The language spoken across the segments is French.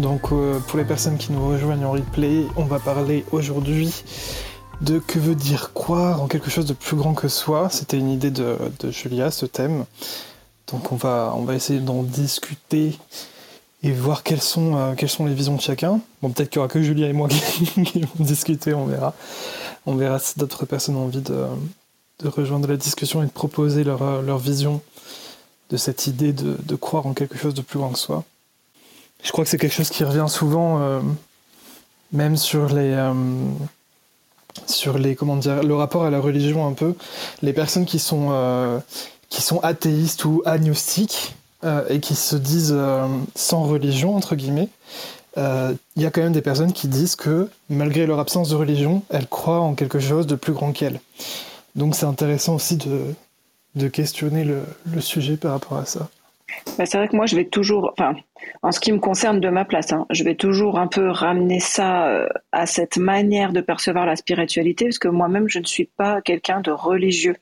Donc euh, pour les personnes qui nous rejoignent en replay, on va parler aujourd'hui de que veut dire croire en quelque chose de plus grand que soi. C'était une idée de, Julia, ce thème. Donc on va, on va essayer d'en discuter et voir quelles sont, euh, les visions de chacun. Bon, peut-être qu'il n'y aura que Julia et moi qui, vont discuter, on verra. On verra si d'autres personnes ont envie de, rejoindre la discussion et de proposer leur, vision de cette idée de, croire en quelque chose de plus grand que soi. Je crois que c'est quelque chose qui revient souvent, euh, même sur les, euh, sur les, comment dire, le rapport à la religion un peu. Les personnes qui sont, euh, qui sont athéistes ou agnostiques et qui se disent sans religion entre guillemets. Il y a quand même des personnes qui disent que malgré leur absence de religion, elles croient en quelque chose de plus grand qu'elles. Donc c'est intéressant aussi de, de questionner le, le sujet par rapport à ça. Bah, c'est vrai que moi, je vais toujours, enfin, en ce qui me concerne de ma place, hein, je vais toujours un peu ramener ça euh, à cette manière de percevoir la spiritualité, parce que moi-même, je ne suis pas quelqu'un de religieux.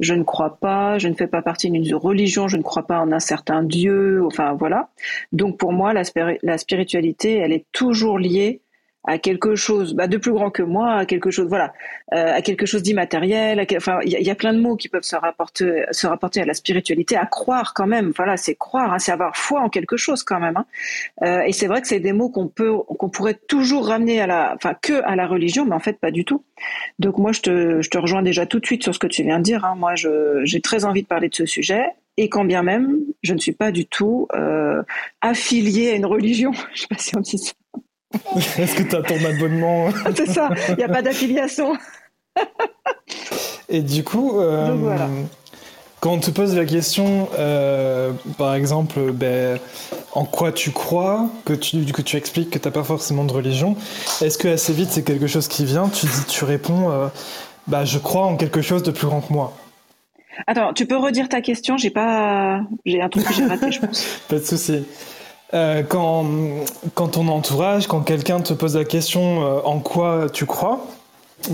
Je ne crois pas, je ne fais pas partie d'une religion, je ne crois pas en un certain Dieu, enfin voilà. Donc pour moi, la, la spiritualité, elle est toujours liée à quelque chose bah, de plus grand que moi, à quelque chose, voilà, euh, à quelque chose d'immatériel. Enfin, il y, a plein de mots qui peuvent se rapporter, se rapporter à la spiritualité, à croire quand même. Voilà, c'est croire, hein, c'est avoir foi en quelque chose quand même. Hein. Euh, et c'est vrai que c'est des mots qu'on peut, qu'on pourrait toujours ramener à la, enfin, que à la religion, mais en fait pas du tout. Donc moi, je te, je te rejoins déjà tout de suite sur ce que tu viens de dire. Hein. Moi, j'ai très envie de parler de ce sujet. Et quand bien même, je ne suis pas du tout euh, affiliée à une religion. Je sais pas si on dit ça. Est-ce que tu as ton abonnement C'est ça, il n'y a pas d'affiliation. Et du coup, euh, quand on te pose la question, euh, par exemple, ben, en quoi tu crois, que tu, que tu expliques que tu n'as pas forcément de religion, est-ce que assez vite c'est quelque chose qui vient Tu dis, tu réponds, euh, bah, je crois en quelque chose de plus grand que moi. Attends, tu peux redire ta question J'ai pas, j'ai un truc que j'ai raté, je pense. pas de souci. Euh, quand, quand ton entourage, quand quelqu'un te pose la question euh, en quoi tu crois,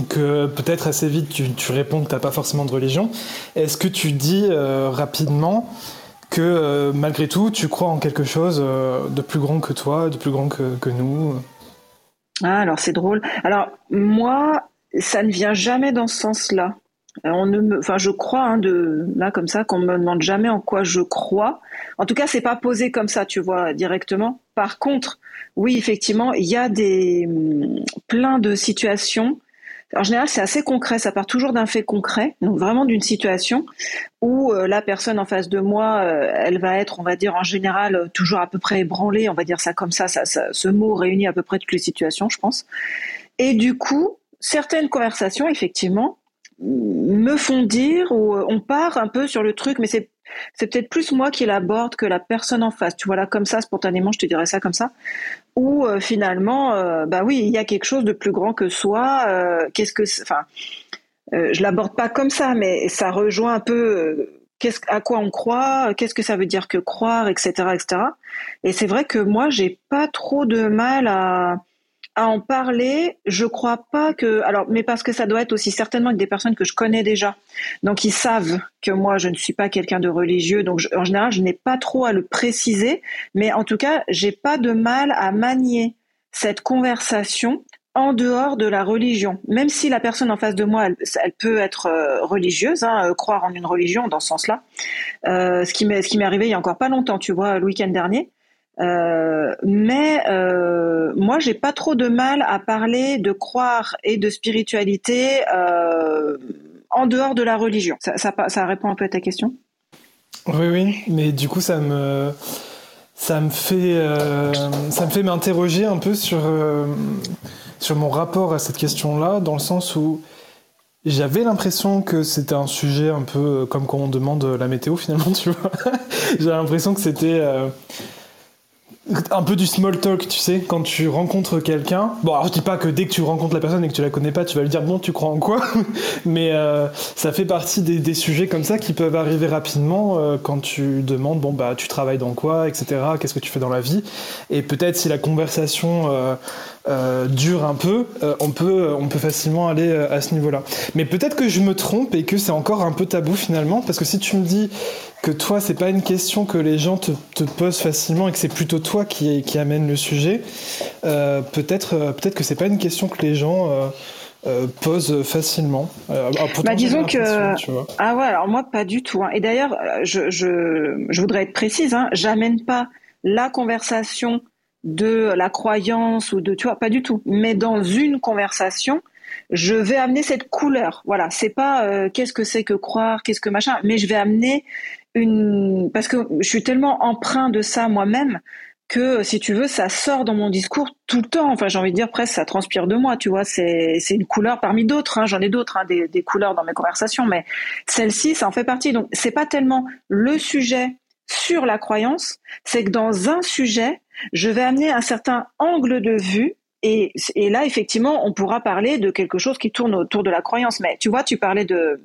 que peut-être assez vite tu, réponds que tu n'as pas forcément de religion, est-ce que tu dis euh, rapidement que malgré tout tu crois en quelque chose de plus grand que toi, de plus grand que, que nous? Ah, alors c'est drôle. Alors moi, ça ne vient jamais dans ce sens-là. Euh, on ne enfin, je crois hein, de là comme ça qu'on me demande jamais en quoi je crois. En tout cas, c'est pas posé comme ça, tu vois, directement. Par contre, oui, effectivement, il y a des hum, plein de situations. En général, c'est assez concret. Ça part toujours d'un fait concret, donc vraiment d'une situation où euh, la personne en face de moi, euh, elle va être, on va dire, en général, toujours à peu près ébranlée. On va dire ça comme ça, ça, ça. Ce mot réunit à peu près toutes les situations, je pense. Et du coup, certaines conversations, effectivement, me font dire ou euh, on part un peu sur le truc, mais c'est c'est peut-être plus moi qui l'aborde que la personne en face. Tu vois là comme ça spontanément, je te dirais ça comme ça. Ou euh, finalement, euh, bah oui, il y a quelque chose de plus grand que soi. qu'est-ce que, enfin, je l'aborde pas comme ça, mais ça rejoint un peu. Qu'est-ce à quoi on croit Qu'est-ce que ça veut dire que croire, etc., etc. Et c'est vrai que moi, j'ai pas trop de mal à à en parler, je crois pas que alors mais parce que ça doit être aussi certainement avec des personnes que je connais déjà. Donc ils savent que moi je ne suis pas quelqu'un de religieux donc en général je n'ai pas trop à le préciser mais en tout cas, j'ai pas de mal à manier cette conversation en dehors de la religion, même si la personne en face de moi, elle, peut être euh, religieuse, hein, euh, croire en une religion dans ce sens-là. Euh, ce qui m'est arrivé il y a encore pas longtemps, tu vois, le week-end dernier. Euh, mais euh, moi, j'ai pas trop de mal à parler de croire et de spiritualité euh, en dehors de la religion. Ça, répond un peu à ta question? Oui, oui, mais du coup, ça me ça me fait euh, ça me fait m'interroger un peu sur sur mon rapport à cette question-là, dans le sens où j'avais l'impression que c'était un sujet un peu comme quand on demande la météo finalement, tu vois. J'ai l'impression que c'était un peu du small talk, tu sais, quand tu rencontres quelqu'un. Bon, alors je dis pas que dès que tu rencontres la personne et que tu la connais pas, tu vas lui dire bon, tu crois en quoi Mais euh, ça fait partie des, sujets comme ça qui peuvent arriver rapidement euh, quand tu demandes bon bah tu travailles dans quoi, etc. Qu'est-ce que tu fais dans la vie? Et peut-être si la conversation euh, dure un peu, on, peut, on peut facilement aller à ce niveau-là. Mais peut-être que je me trompe et que c'est encore un peu tabou finalement, parce que si tu me dis que toi, c'est pas une question que les gens te, te posent facilement et que c'est plutôt toi qui, qui amène le sujet, peut-être peut-être que c'est pas une question que les gens euh, pose facilement. Euh, bah, disons que ah ouais alors moi pas du tout. Hein. Et d'ailleurs je, je, je, voudrais être précise, hein, j'amène pas la conversation de la croyance ou de tu vois pas du tout. Mais dans une conversation, je vais amener cette couleur. Voilà, c'est pas euh, qu'est-ce que c'est que croire, qu'est-ce que machin, mais je vais amener une parce que je suis tellement empreint de ça moi-même que si tu veux, ça sort dans mon discours tout le temps. Enfin, j'ai envie de dire presque, ça transpire de moi. Tu vois, c'est c'est une couleur parmi d'autres. Hein. J'en ai d'autres, hein, des, des couleurs dans mes conversations, mais celle-ci, ça en fait partie. Donc, c'est pas tellement le sujet sur la croyance, c'est que dans un sujet, je vais amener un certain angle de vue et, et, là, effectivement, on pourra parler de quelque chose qui tourne autour de la croyance. Mais tu vois, tu parlais de...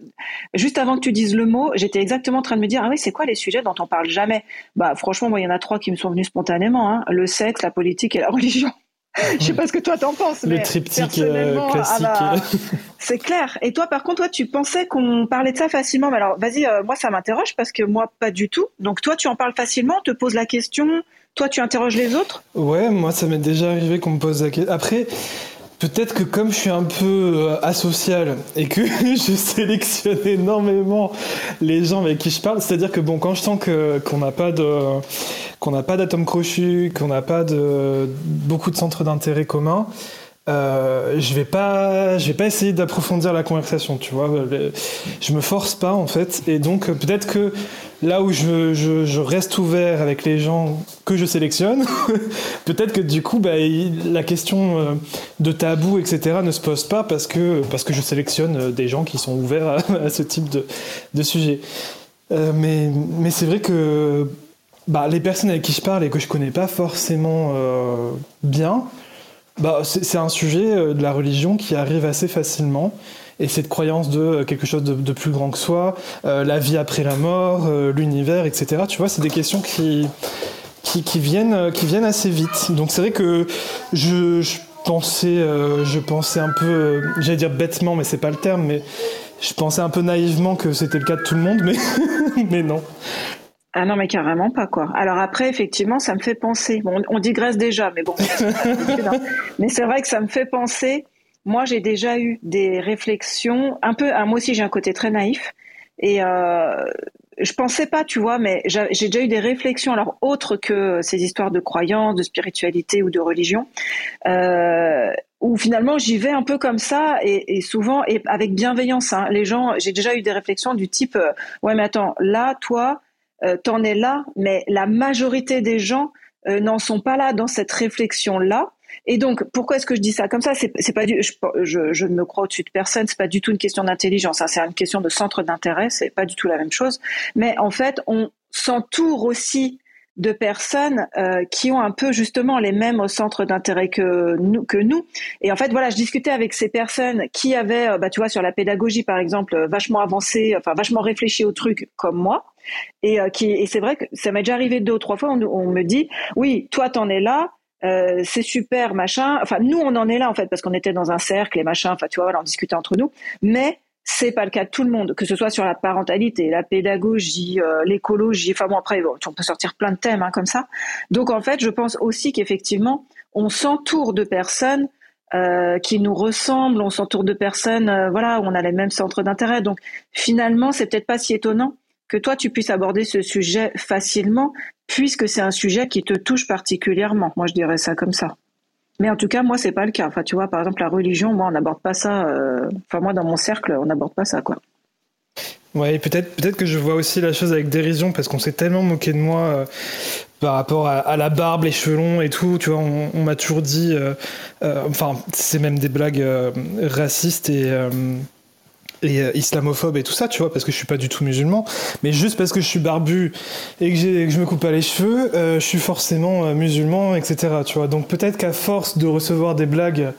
Juste avant que tu dises le mot, j'étais exactement en train de me dire, ah oui, c'est quoi les sujets dont on parle jamais? Bah franchement, moi, il y en a trois qui me sont venus spontanément. Hein. Le sexe, la politique et la religion. Je sais pas ce que toi t'en penses. Le triptyque euh, ah classique. Bah, c'est clair. Et toi, par contre, toi, tu pensais qu'on parlait de ça facilement. Mais alors, vas-y, euh, moi, ça m'interroge parce que moi, pas du tout. Donc, toi, tu en parles facilement, te poses la question, toi, tu interroges les autres Ouais, moi, ça m'est déjà arrivé qu'on me pose la question. Après, peut-être que comme je suis un peu euh, asocial et que je sélectionne énormément les gens avec qui je parle, c'est-à-dire que bon, quand je sens qu'on n'a pas n'a pas d'atome crochu, qu'on n'a pas de beaucoup de centres d'intérêt communs, euh, je vais pas, je vais pas essayer d'approfondir la conversation, tu vois. Je me force pas en fait, et donc peut-être que là où je, reste ouvert avec les gens que je sélectionne, peut-être que du coup, bah, la question euh, de tabou, etc., ne se pose pas parce que je sélectionne des gens qui sont ouverts à, ce type de, sujet. Euh, mais c'est vrai que bah, les personnes avec qui je parle et que je connais pas forcément euh, bien bah, C'est un sujet euh, de la religion qui arrive assez facilement. Et cette croyance de euh, quelque chose de, plus grand que soi, euh, la vie après la mort, l'univers, etc. Tu vois, c'est des questions qui, qui, viennent, qui viennent assez vite. Donc c'est vrai que je, pensais, je pensais un peu, j'allais dire bêtement, mais c'est pas le terme, mais je pensais un peu naïvement que c'était le cas de tout le monde, mais, mais non. Ah non, mais carrément pas quoi. Alors après, effectivement, ça me fait penser. Bon, on, digresse déjà, mais bon. mais c'est vrai que ça me fait penser. Moi, j'ai déjà eu des réflexions un peu. Ah, moi aussi, j'ai un côté très naïf et euh, je pensais pas, tu vois, mais j'ai déjà eu des réflexions, alors autres que ces histoires de croyance, de spiritualité ou de religion, euh, où finalement j'y vais un peu comme ça et, souvent et avec bienveillance. Hein. Les gens, j'ai déjà eu des réflexions du type, euh, ouais, mais attends, là, toi euh, t'en es là, mais la majorité des gens euh, n'en sont pas là dans cette réflexion-là. Et donc, pourquoi est-ce que je dis ça comme ça? C'est pas du, je, je, ne me crois au-dessus de personne. C'est pas du tout une question d'intelligence. Hein, c'est une question de centre d'intérêt. C'est pas du tout la même chose. Mais en fait, on s'entoure aussi de personnes euh, qui ont un peu justement les mêmes centres d'intérêt que nous. Et en fait, voilà, je discutais avec ces personnes qui avaient, euh, bah, tu vois, sur la pédagogie par exemple, vachement avancé, enfin vachement réfléchi au truc comme moi. Et, euh, qui, et c'est vrai que ça m'est déjà arrivé deux ou trois fois, on me dit, oui, toi t'en es là, euh, c'est super, machin. Enfin, nous, on en est là, en fait, parce qu'on était dans un cercle et machin. Enfin, tu vois, on discutait entre nous. Mais c'est pas le cas de tout le monde, que ce soit sur la parentalité, la pédagogie, euh, l'écologie. Enfin bon, après, on peut sortir plein de thèmes hein, comme ça. Donc, en fait, je pense aussi qu'effectivement, on s'entoure de personnes euh, qui nous ressemblent, on s'entoure de personnes, euh, voilà, où on a les mêmes centres d'intérêt. Donc, finalement, c'est peut-être pas si étonnant que toi tu puisses aborder ce sujet facilement, puisque c'est un sujet qui te touche particulièrement. Moi, je dirais ça comme ça. Mais en tout cas, moi, c'est pas le cas. Enfin, tu vois, par exemple, la religion, moi, on n'aborde pas ça. Euh, enfin, moi, dans mon cercle, on n'aborde pas ça, quoi. Ouais, peut-être, peut-être que je vois aussi la chose avec dérision parce qu'on s'est tellement moqué de moi euh, par rapport à, la barbe, les cheveux longs et tout. Tu vois, on, m'a toujours dit, euh, enfin, c'est même des blagues racistes et et euh, islamophobe et tout ça, tu vois, parce que je suis pas du tout musulman, mais juste parce que je suis barbu et que, je me coupe pas les cheveux, euh, je suis forcément euh, musulman, etc. Tu vois, donc peut-être qu'à force de recevoir des blagues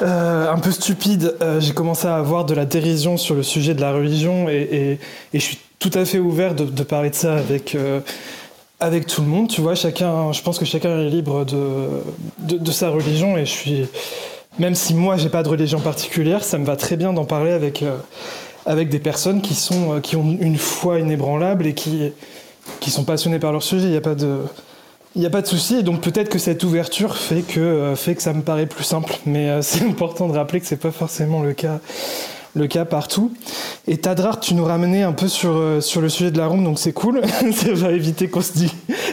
un peu stupides, j'ai commencé à avoir de la dérision sur le sujet de la religion et, je suis tout à fait ouvert de, de parler de ça avec avec tout le monde, tu vois, chacun, je pense que chacun est libre de, de, sa religion et je suis, même si moi j'ai pas de religion particulière, ça me va très bien d'en parler avec, euh, avec des personnes qui, sont, euh, qui ont une foi inébranlable et qui, qui sont passionnées par leur sujet. Il n'y a pas de, de souci, donc peut-être que cette ouverture fait que, euh, fait que ça me paraît plus simple, mais c'est important de rappeler que c'est pas forcément le cas le cas partout. Et Tadrar, tu nous ramenais un peu sur, sur le sujet de la ronde, donc c'est cool. ça va éviter qu'on se dit,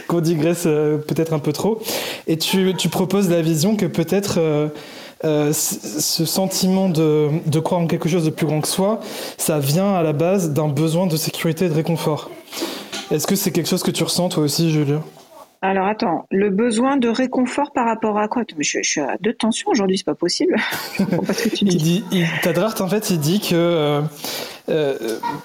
qu'on digresse peut-être un peu trop. Et tu, tu proposes la vision que peut-être euh, ce sentiment de, de croire en quelque chose de plus grand que soi, ça vient à la base d'un besoin de sécurité et de réconfort. Est-ce que c'est quelque chose que tu ressens toi aussi, Julien alors attends, le besoin de réconfort par rapport à quoi? Je, je, suis à deux tensions aujourd'hui, c'est pas possible. je pas ce que tu dis. il dit en fait, il dit que euh, euh,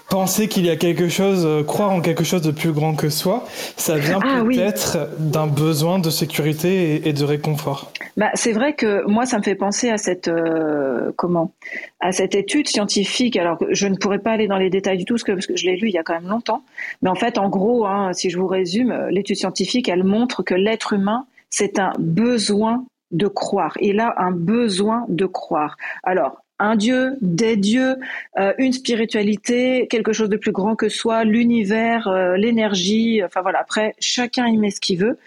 penser qu'il y a quelque chose, euh, croire en quelque chose de plus grand que soi, ça vient ah peut-être d'un besoin de sécurité et, de réconfort. Bah, c'est vrai que moi, ça me fait penser à cette euh, comment, à cette étude scientifique. Alors je ne pourrais pas aller dans les détails du tout, parce que, parce que je l'ai lu il y a quand même longtemps. Mais en fait, en gros, hein, si je vous résume, l'étude scientifique, elle montre que l'être humain, c'est un besoin de croire. Il a un besoin de croire. Alors, un dieu, des dieux, euh, une spiritualité, quelque chose de plus grand que soi, l'univers, euh, l'énergie. Enfin voilà. Après, chacun y met ce qu'il veut,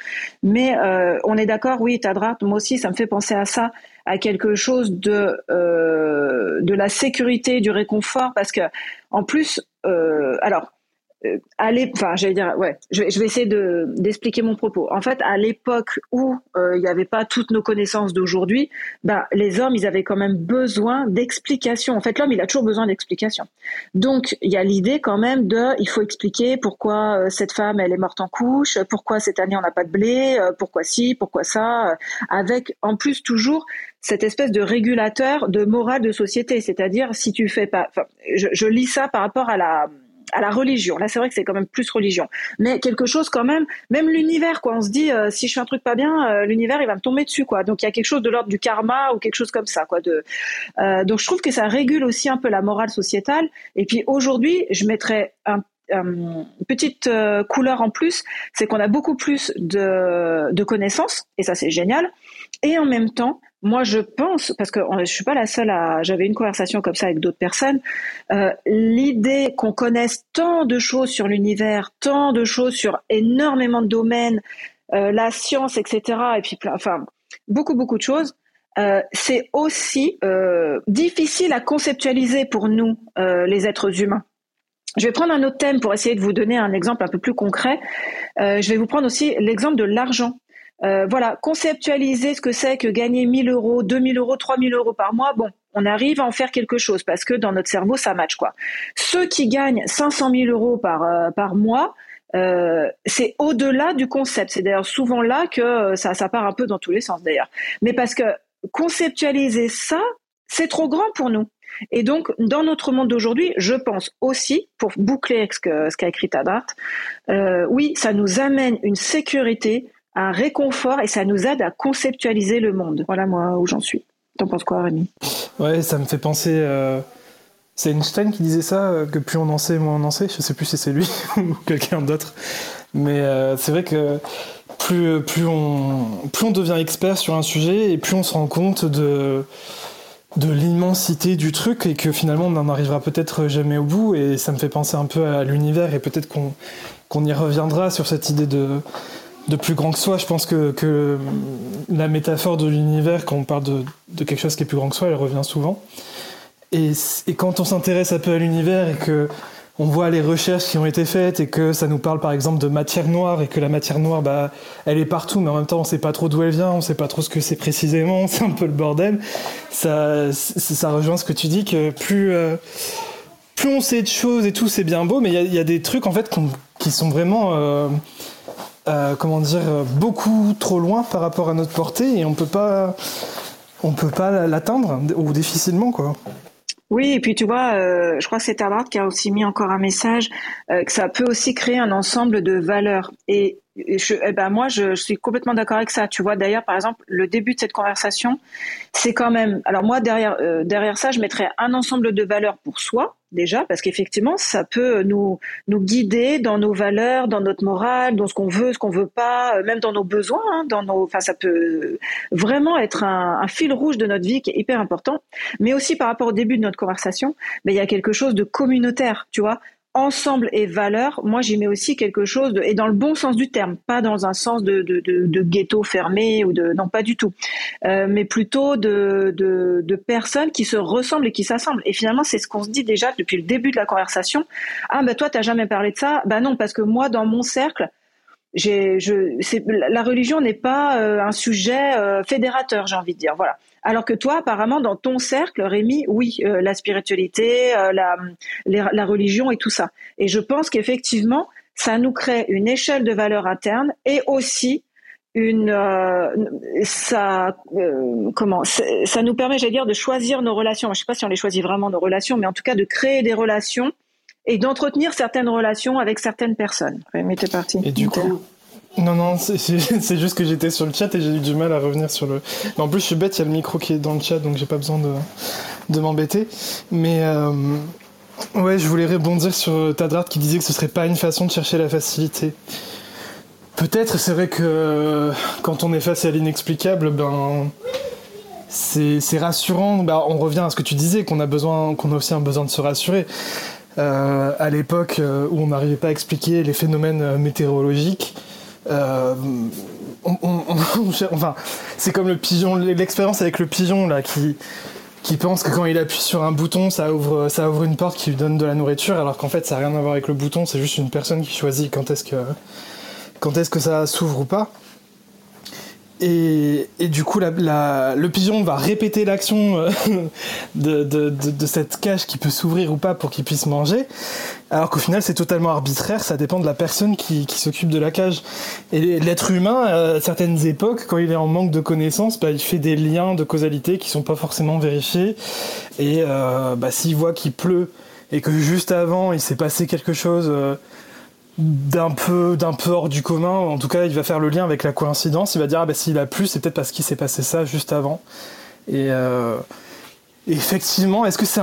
mais euh, on est d'accord. Oui, Tadrat, moi aussi, ça me fait penser à ça, à quelque chose de de la sécurité, du réconfort, parce que en plus, alors euh, enfin, j'allais dire, ouais, je vais, essayer de d'expliquer mon propos. En fait, à l'époque où euh, il n'y avait pas toutes nos connaissances d'aujourd'hui, bah, les hommes, ils avaient quand même besoin d'explications. En fait, l'homme, il a toujours besoin d'explications. Donc, il y a l'idée quand même de, il faut expliquer pourquoi euh, cette femme, elle est morte en couche, pourquoi cette année on n'a pas de blé, pourquoi ci, pourquoi ça, avec en plus toujours cette espèce de régulateur de morale de société. C'est-à-dire, si tu fais pas, je, je lis ça par rapport à la à la religion. Là, c'est vrai que c'est quand même plus religion, mais quelque chose quand même, même l'univers, quoi. On se dit, euh, si je fais un truc pas bien, euh, l'univers il va me tomber dessus, quoi. Donc il y a quelque chose de l'ordre du karma ou quelque chose comme ça, quoi. De, euh, donc je trouve que ça régule aussi un peu la morale sociétale. Et puis aujourd'hui, je mettrais un une petite couleur en plus, c'est qu'on a beaucoup plus de, de connaissances, et ça c'est génial. Et en même temps, moi, je pense, parce que je suis pas la seule à, j'avais une conversation comme ça avec d'autres personnes, euh, l'idée qu'on connaisse tant de choses sur l'univers, tant de choses sur énormément de domaines, euh, la science, etc., et puis, enfin, beaucoup, beaucoup de choses, euh, c'est aussi euh, difficile à conceptualiser pour nous, euh, les êtres humains. Je vais prendre un autre thème pour essayer de vous donner un exemple un peu plus concret. Euh, je vais vous prendre aussi l'exemple de l'argent. Euh, voilà, conceptualiser ce que c'est que gagner 1000 euros, 2000 euros, 3000 euros par mois, bon, on arrive à en faire quelque chose parce que dans notre cerveau, ça match quoi. Ceux qui gagnent 500 000 euros par, euh, par mois, euh, c'est au-delà du concept. C'est d'ailleurs souvent là que ça, ça part un peu dans tous les sens d'ailleurs. Mais parce que conceptualiser ça, c'est trop grand pour nous. Et donc, dans notre monde d'aujourd'hui, je pense aussi, pour boucler ce qu'a ce écrit Tadart, euh, oui, ça nous amène une sécurité un réconfort et ça nous aide à conceptualiser le monde. Voilà moi où j'en suis. T'en penses quoi, Rémi? Ouais, ça me fait penser. Euh, c'est Einstein qui disait ça, euh, que plus on en sait, moins on en sait. Je sais plus si c'est lui ou quelqu'un d'autre. Mais euh, c'est vrai que plus, on, devient expert sur un sujet et plus on se rend compte de, l'immensité du truc et que finalement on n'en arrivera peut-être jamais au bout. Et ça me fait penser un peu à l'univers et peut-être qu'on y reviendra sur cette idée de de plus grand que soi. Je pense que, la métaphore de l'univers, quand on parle de, quelque chose qui est plus grand que soi, elle revient souvent. Et, quand on s'intéresse un peu à l'univers et que on voit les recherches qui ont été faites et que ça nous parle par exemple de matière noire et que la matière noire, bah, elle est partout, mais en même temps on sait pas trop d'où elle vient, on sait pas trop ce que c'est précisément, c'est un peu le bordel. Ça, rejoint ce que tu dis que plus euh, plus on sait de choses et tout, c'est bien beau, mais il y, y a, des trucs en fait qui sont vraiment euh, euh, comment dire, beaucoup trop loin par rapport à notre portée et on peut pas, on peut pas l'atteindre ou difficilement quoi. Oui, et puis tu vois, euh, je crois que c'est Tarbart qui a aussi mis encore un message euh, que ça peut aussi créer un ensemble de valeurs. Et eh ben moi, je, suis complètement d'accord avec ça. Tu vois, d'ailleurs, par exemple, le début de cette conversation, c'est quand même. Alors moi, derrière euh, derrière ça, je mettrais un ensemble de valeurs pour soi déjà, parce qu'effectivement, ça peut nous nous guider dans nos valeurs, dans notre morale, dans ce qu'on veut, ce qu'on veut pas, euh, même dans nos besoins, hein, dans nos. Enfin, ça peut vraiment être un, un, fil rouge de notre vie qui est hyper important. Mais aussi par rapport au début de notre conversation, mais il y a quelque chose de communautaire, tu vois ensemble et valeur, moi j'y mets aussi quelque chose et dans le bon sens du terme, pas dans un sens de, de, ghetto fermé ou de non pas du tout, euh, mais plutôt de, personnes qui se ressemblent et qui s'assemblent. Et finalement c'est ce qu'on se dit déjà depuis le début de la conversation. Ah ben toi t'as jamais parlé de ça? Bah non parce que moi dans mon cercle j'ai, je, la religion n'est pas euh, un sujet euh, fédérateur, j'ai envie de dire. Voilà. Alors que toi, apparemment, dans ton cercle, Rémi, oui, euh, la spiritualité, la, la religion et tout ça. Et je pense qu'effectivement, ça nous crée une échelle de valeur interne et aussi une ça comment ça nous permet j'allais dire de choisir nos relations je sais pas si on les choisit vraiment nos relations mais en tout cas de créer des relations et d'entretenir certaines relations avec certaines personnes. Mais t'es parti. Et du coup, non, non, c'est juste que j'étais sur le chat et j'ai eu du mal à revenir sur le. Mais en plus, je suis bête, il y a le micro qui est dans le chat, donc j'ai pas besoin de, m'embêter. Mais euh, ouais, je voulais rebondir sur Tadrat qui disait que ce serait pas une façon de chercher la facilité. Peut-être, c'est vrai que quand on est face à l'inexplicable, ben c'est rassurant. Ben, on revient à ce que tu disais, qu'on a aussi un besoin de se rassurer. Euh, à l'époque euh, où on n'arrivait pas à expliquer les phénomènes euh, c'est comme le pigeon, l'expérience avec le pigeon là qui pense que quand il appuie sur un bouton, ça ouvre, une porte qui lui donne de la nourriture, alors qu'en fait, ça n'a rien à voir avec le bouton, c'est juste une personne qui choisit quand quand est-ce que ça s'ouvre ou pas. Et, du coup, le pigeon va répéter l'action euh, de, cette cage qui peut s'ouvrir ou pas pour qu'il puisse manger, alors qu'au final, c'est totalement arbitraire, ça dépend de la personne qui, s'occupe de la cage. Et l'être humain, à certaines époques, quand il est en manque de connaissances, bah, il fait des liens de causalité qui sont pas forcément vérifiés. Et euh, bah, s'il voit qu'il pleut et que juste avant, il s'est passé quelque chose... Euh, d'un peu d'un peu hors du commun. En tout cas il va faire le lien avec la coïncidence. Il va dire ah bah s'il a plu c'est peut-être parce qu'il s'est passé ça juste avant. Et euh, effectivement est-ce que c'est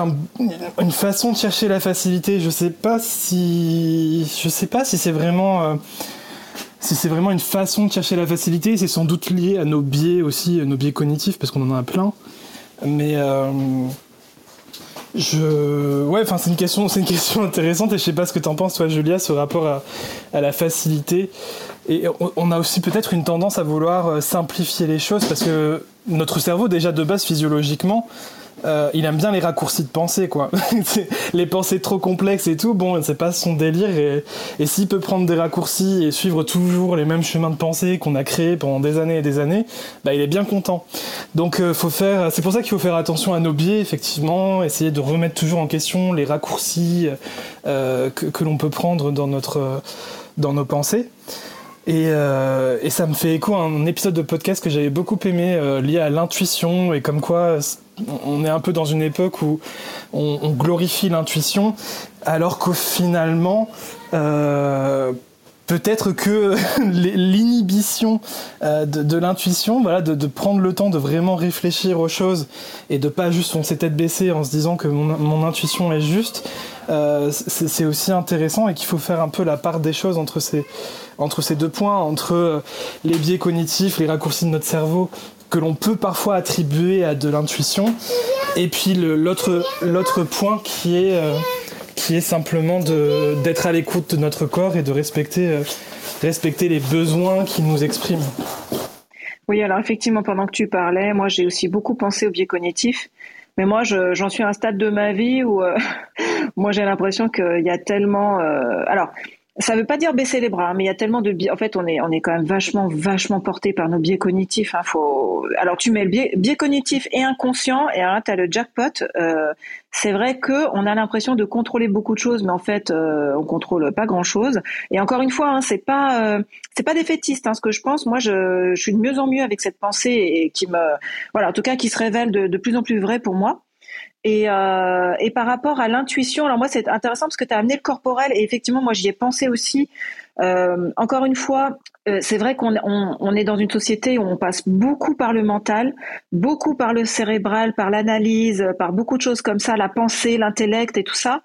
une façon de chercher la facilité? Je sais pas si je sais pas si c'est vraiment euh, si c'est vraiment une façon de chercher la facilité. C'est sans doute lié à nos biais aussi nos biais cognitifs parce qu'on en a plein. Mais euh, je, ouais, enfin c'est une question, c'est une question intéressante et je sais pas ce que t'en penses toi, Julia, ce rapport à, la facilité. Et on a aussi peut-être une tendance à vouloir euh, simplifier les choses parce que notre cerveau déjà de base physiologiquement, euh, il aime bien les raccourcis de pensée, quoi. les pensées trop complexes et tout, bon, c'est pas son délire. Et, et s'il peut prendre des raccourcis et suivre toujours les mêmes chemins de pensée qu'on a créés pendant des années et des années, bah, il est bien content. Donc, euh, faut faire. C'est pour ça qu'il faut faire attention à nos biais, effectivement, essayer de remettre toujours en question les raccourcis euh, que, l'on peut prendre dans nos pensées. Et, ça me fait écho à un épisode de podcast que j'avais beaucoup aimé lié à l'intuition et comme quoi on est un peu dans une époque où on, glorifie l'intuition alors qu'au finalement euh, peut-être que l'inhibition euh, de, l'intuition, voilà, de, prendre le temps de vraiment réfléchir aux choses et de pas juste foncer tête baissée en se disant que mon, intuition est juste, euh, c'est aussi intéressant et qu'il faut faire un peu la part des choses entre ces, deux points, entre les biais cognitifs, les raccourcis de notre cerveau que l'on peut parfois attribuer à de l'intuition, et puis l'autre point qui est, euh, qui est simplement d'être à l'écoute de notre corps et de respecter, euh, respecter les besoins qu'il nous exprime. Oui, alors effectivement, pendant que tu parlais, moi j'ai aussi beaucoup pensé au biais cognitif. Mais moi, j'en suis à un stade de ma vie où moi j'ai l'impression qu'il y a tellement. alors, ça veut pas dire baisser les bras, mais il y a tellement de biais. En fait, on est, on est quand même vachement, vachement porté par nos biais cognitifs. Hein. Faut... Alors, tu mets le biais, biais cognitif et inconscient, et alors tu as le jackpot. Euh, c'est vrai que on a l'impression de contrôler beaucoup de choses, mais en fait, euh, on contrôle pas grand-chose. Et encore une fois, hein, c'est pas, euh, c'est pas défaitiste. Hein, ce que je pense, moi, je, je, suis de mieux en mieux avec cette pensée et qui me, voilà, en tout cas, qui se révèle de, de plus en plus vrai pour moi. Et, euh, et par rapport à l'intuition, alors moi c'est intéressant parce que tu as amené le corporel et effectivement moi j'y ai pensé aussi. Euh, encore une fois, euh, c'est vrai qu'on on, on est dans une société où on passe beaucoup par le mental, beaucoup par le cérébral, par l'analyse, par beaucoup de choses comme ça, la pensée, l'intellect et tout ça.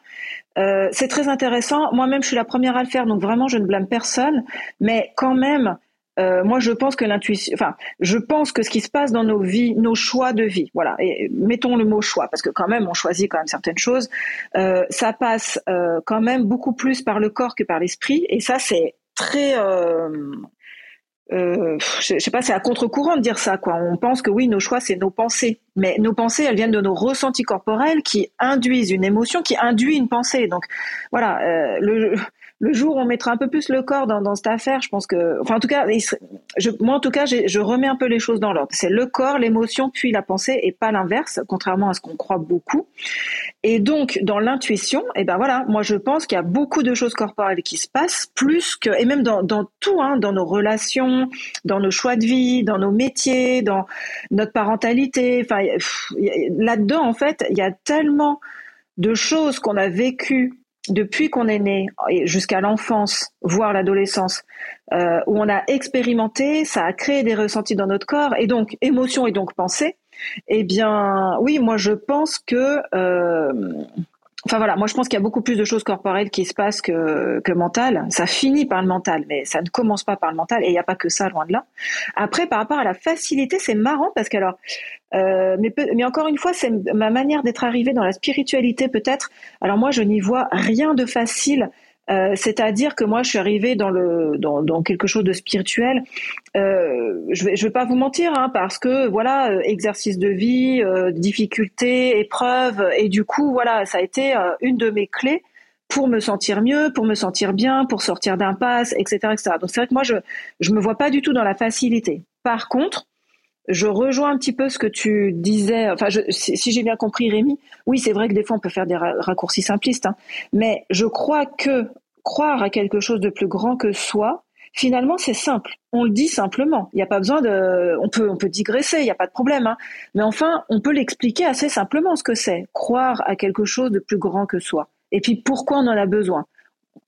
C'est très intéressant. Moi-même, je suis la première à le faire, donc vraiment, je ne blâme personne. Mais quand même, euh, moi, je pense que l'intuition, enfin, je pense que ce qui se passe dans nos vies, nos choix de vie, voilà, et mettons le mot choix, parce que quand même, on choisit quand même certaines choses, euh, ça passe euh, quand même beaucoup plus par le corps que par l'esprit, et ça, c'est très, je, je sais pas, c'est à contre-courant de dire ça, quoi. On pense que oui, nos choix, c'est nos pensées, mais nos pensées, elles viennent de nos ressentis corporels qui induisent une émotion, qui induit une pensée. Donc, voilà, le jour où on mettra un peu plus le corps dans, dans cette affaire, je pense que, enfin en tout cas, je, moi en tout cas, je remets un peu les choses dans l'ordre. C'est le corps, l'émotion, puis la pensée, et pas l'inverse, contrairement à ce qu'on croit beaucoup. Et donc dans l'intuition, et eh ben voilà, moi je pense qu'il y a beaucoup de choses corporelles qui se passent, plus que, et même dans, dans tout, hein, dans nos relations, dans nos choix de vie, dans nos métiers, dans notre parentalité. Enfin, là-dedans en fait, il y a tellement de choses qu'on a vécues depuis qu'on est né jusqu'à l'enfance, voire l'adolescence, euh, où on a expérimenté, ça a créé des ressentis dans notre corps, et donc émotion et donc pensée, eh bien, oui, moi je pense que euh, Enfin voilà, moi je pense qu'il y a beaucoup plus de choses corporelles qui se passent que, que mentales. Ça finit par le mental, mais ça ne commence pas par le mental, et il n'y a pas que ça, loin de là. Après, par rapport à la facilité, c'est marrant parce que alors, euh, mais, mais encore une fois, c'est ma manière d'être arrivée dans la spiritualité peut-être. Alors moi, je n'y vois rien de facile euh, c'est-à-dire que moi, je suis arrivée dans le dans, quelque chose de spirituel. Euh, je vais je vais pas vous mentir, hein, parce que voilà, euh, exercice de vie, difficultés, épreuves, et du coup, voilà, ça a été une de mes clés pour me sentir mieux, pour me sentir bien, pour sortir d'impasse, etc., etc. Donc c'est vrai que moi, je je me vois pas du tout dans la facilité. Par contre, je rejoins un petit peu ce que tu disais. Enfin, si, j'ai bien compris, Rémi, oui, c'est vrai que des fois on peut faire des raccourcis simplistes, hein, mais je crois que croire à quelque chose de plus grand que soi, finalement, c'est simple. On le dit simplement. Il n'y a pas besoin de. On peut, on peut digresser. Il n'y a pas de problème. Hein. Mais enfin, on peut l'expliquer assez simplement ce que c'est. Croire à quelque chose de plus grand que soi. Et puis pourquoi on en a besoin?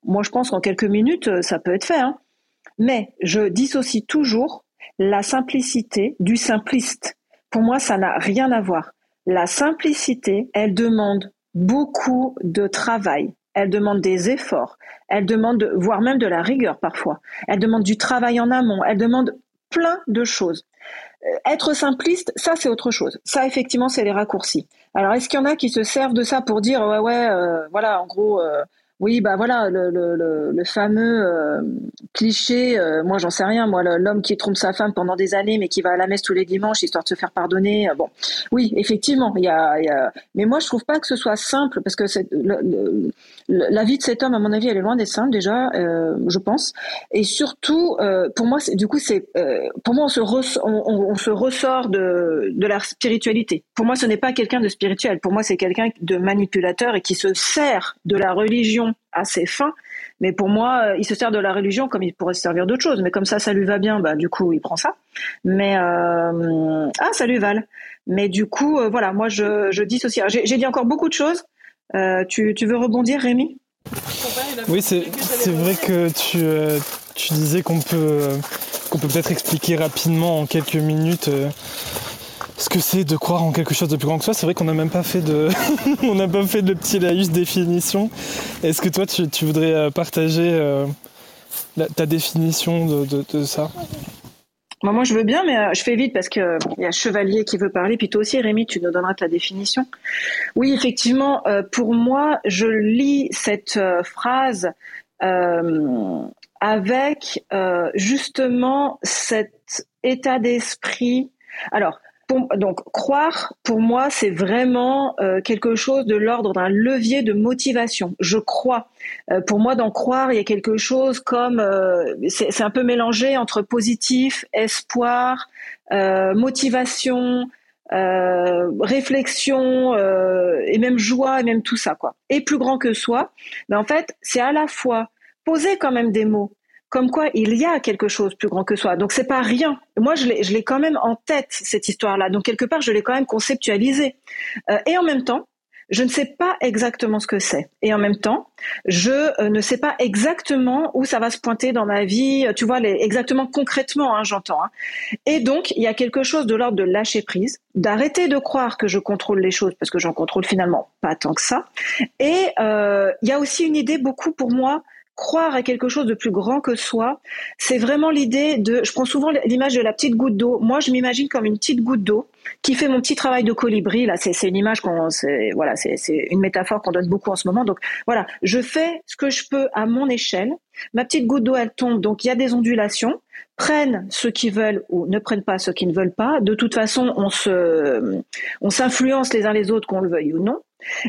Moi, je pense qu'en quelques minutes, ça peut être fait. Hein. Mais je dissocie toujours la simplicité du simpliste. Pour moi, ça n'a rien à voir. La simplicité, elle demande beaucoup de travail, elle demande des efforts, elle demande, voire même de la rigueur parfois, elle demande du travail en amont, elle demande plein de choses. Euh, être simpliste, ça c'est autre chose. Ça effectivement c'est les raccourcis. Alors est-ce qu'il y en a qui se servent de ça pour dire ouais ouais euh, voilà en gros euh, oui, bah voilà, le, le, le, fameux euh, cliché, euh, moi j'en sais rien, moi l'homme qui trompe sa femme pendant des années mais qui va à la messe tous les dimanches histoire de se faire pardonner. Euh, bon, oui, effectivement, y a, mais moi je trouve pas que ce soit simple parce que c'est, la vie de cet homme, à mon avis, elle est loin d'être simple déjà, je pense. Et surtout, pour moi, du coup, c'est, pour moi on se, on, se ressort de, de la spiritualité. Pour moi, ce n'est pas quelqu'un de spirituel. Pour moi, c'est quelqu'un de manipulateur et qui se sert de la religion à ses fins. Mais pour moi, euh, il se sert de la religion comme il pourrait se servir d'autre chose. Mais comme ça, ça lui va bien, bah du coup, il prend ça. Mais euh... ah, salut Val. Mais du coup, euh, voilà, moi, je, je dissocie. J'ai dit encore beaucoup de choses. Tu, tu veux rebondir, Rémi? Oui, c'est vrai que tu, tu disais qu'on peut qu'on peut peut-être expliquer rapidement en quelques minutes ce que c'est de croire en quelque chose de plus grand que soi. C'est vrai qu'on n'a même pas fait de, on n'a pas fait de petit laïus définition. Est-ce que toi, tu, voudrais euh, partager euh, ta définition de, ça? Moi, je veux bien, mais euh, je fais vite parce qu'il y a Chevalier qui veut parler. Puis toi aussi, Rémi, tu nous donneras ta définition. Oui, effectivement, pour moi, je lis cette phrase avec justement cet état d'esprit. Alors, donc croire, pour moi, c'est vraiment euh, quelque chose de l'ordre d'un levier de motivation. Je crois. Euh, pour moi, dans croire, il y a quelque chose comme euh, c'est un peu mélangé entre positif, espoir, motivation, réflexion et même joie et même tout ça quoi. Et plus grand que soi, mais en fait, c'est à la fois poser quand même des mots comme quoi il y a quelque chose plus grand que soi. Donc c'est pas rien. Moi, je l'ai, quand même en tête cette histoire-là. Donc quelque part, je l'ai quand même conceptualisée. Euh, et en même temps, je ne sais pas exactement ce que c'est. Et en même temps, je euh, ne sais pas exactement où ça va se pointer dans ma vie, tu vois, les, exactement concrètement, hein, j'entends. Hein. Et donc, il y a quelque chose de l'ordre de lâcher prise, d'arrêter de croire que je contrôle les choses, parce que j'en contrôle finalement pas tant que ça. Et euh, il y a aussi une idée beaucoup pour moi croire à quelque chose de plus grand que soi, c'est vraiment l'idée de, je prends souvent l'image de la petite goutte d'eau. Moi, je m'imagine comme une petite goutte d'eau qui fait mon petit travail de colibri. Là, c'est une image qu'on, voilà, c'est une métaphore qu'on donne beaucoup en ce moment. Donc, voilà, je fais ce que je peux à mon échelle. Ma petite goutte d'eau, elle tombe. Donc, il y a des ondulations. Prennent ceux qui veulent ou ne prennent pas ceux qui ne veulent pas. De toute façon, on se, on s'influence les uns les autres, qu'on le veuille ou non.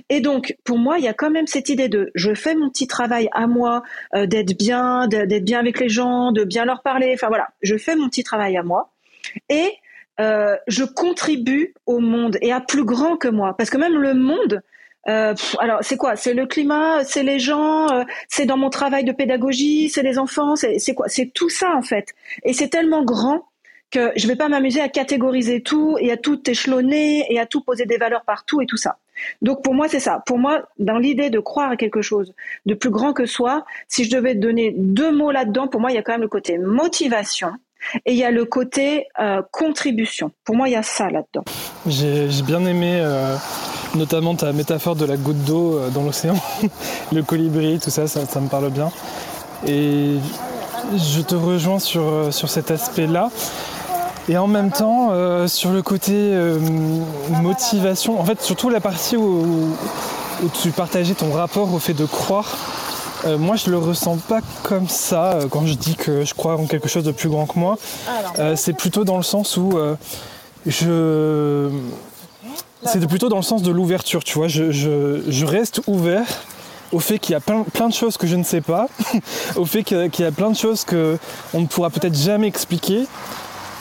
Et donc, pour moi, il y a quand même cette idée de je fais mon petit travail à moi, euh, d'être bien, d'être bien avec les gens, de bien leur parler. Enfin voilà, je fais mon petit travail à moi et euh, je contribue au monde et à plus grand que moi. Parce que même le monde, euh, alors c'est quoi? C'est le climat, c'est les gens, c'est dans mon travail de pédagogie, c'est les enfants, c'est quoi? C'est tout ça en fait. Et c'est tellement grand que je vais pas m'amuser à catégoriser tout et à tout échelonner et à tout poser des valeurs partout et tout ça. Donc pour moi, c'est ça. Pour moi, dans l'idée de croire à quelque chose de plus grand que soi, si je devais donner deux mots là-dedans, pour moi, il y a quand même le côté motivation et il y a le côté euh, contribution. Pour moi, il y a ça là-dedans. J'ai bien aimé euh, notamment ta métaphore de la goutte d'eau euh, dans l'océan, le colibri, tout ça, ça, ça, me parle bien. Et je te rejoins sur, sur cet aspect-là. Et en même temps, euh, sur le côté euh, motivation, en fait, surtout la partie où, tu partageais ton rapport au fait de croire, euh, moi je le ressens pas comme ça quand je dis que je crois en quelque chose de plus grand que moi. c'est plutôt dans le sens où je. C'est plutôt dans le sens de l'ouverture, tu vois. Je, reste ouvert au fait qu'il y a plein, plein, de choses que je ne sais pas, au fait qu'il y a plein de choses qu'on ne pourra peut-être jamais expliquer,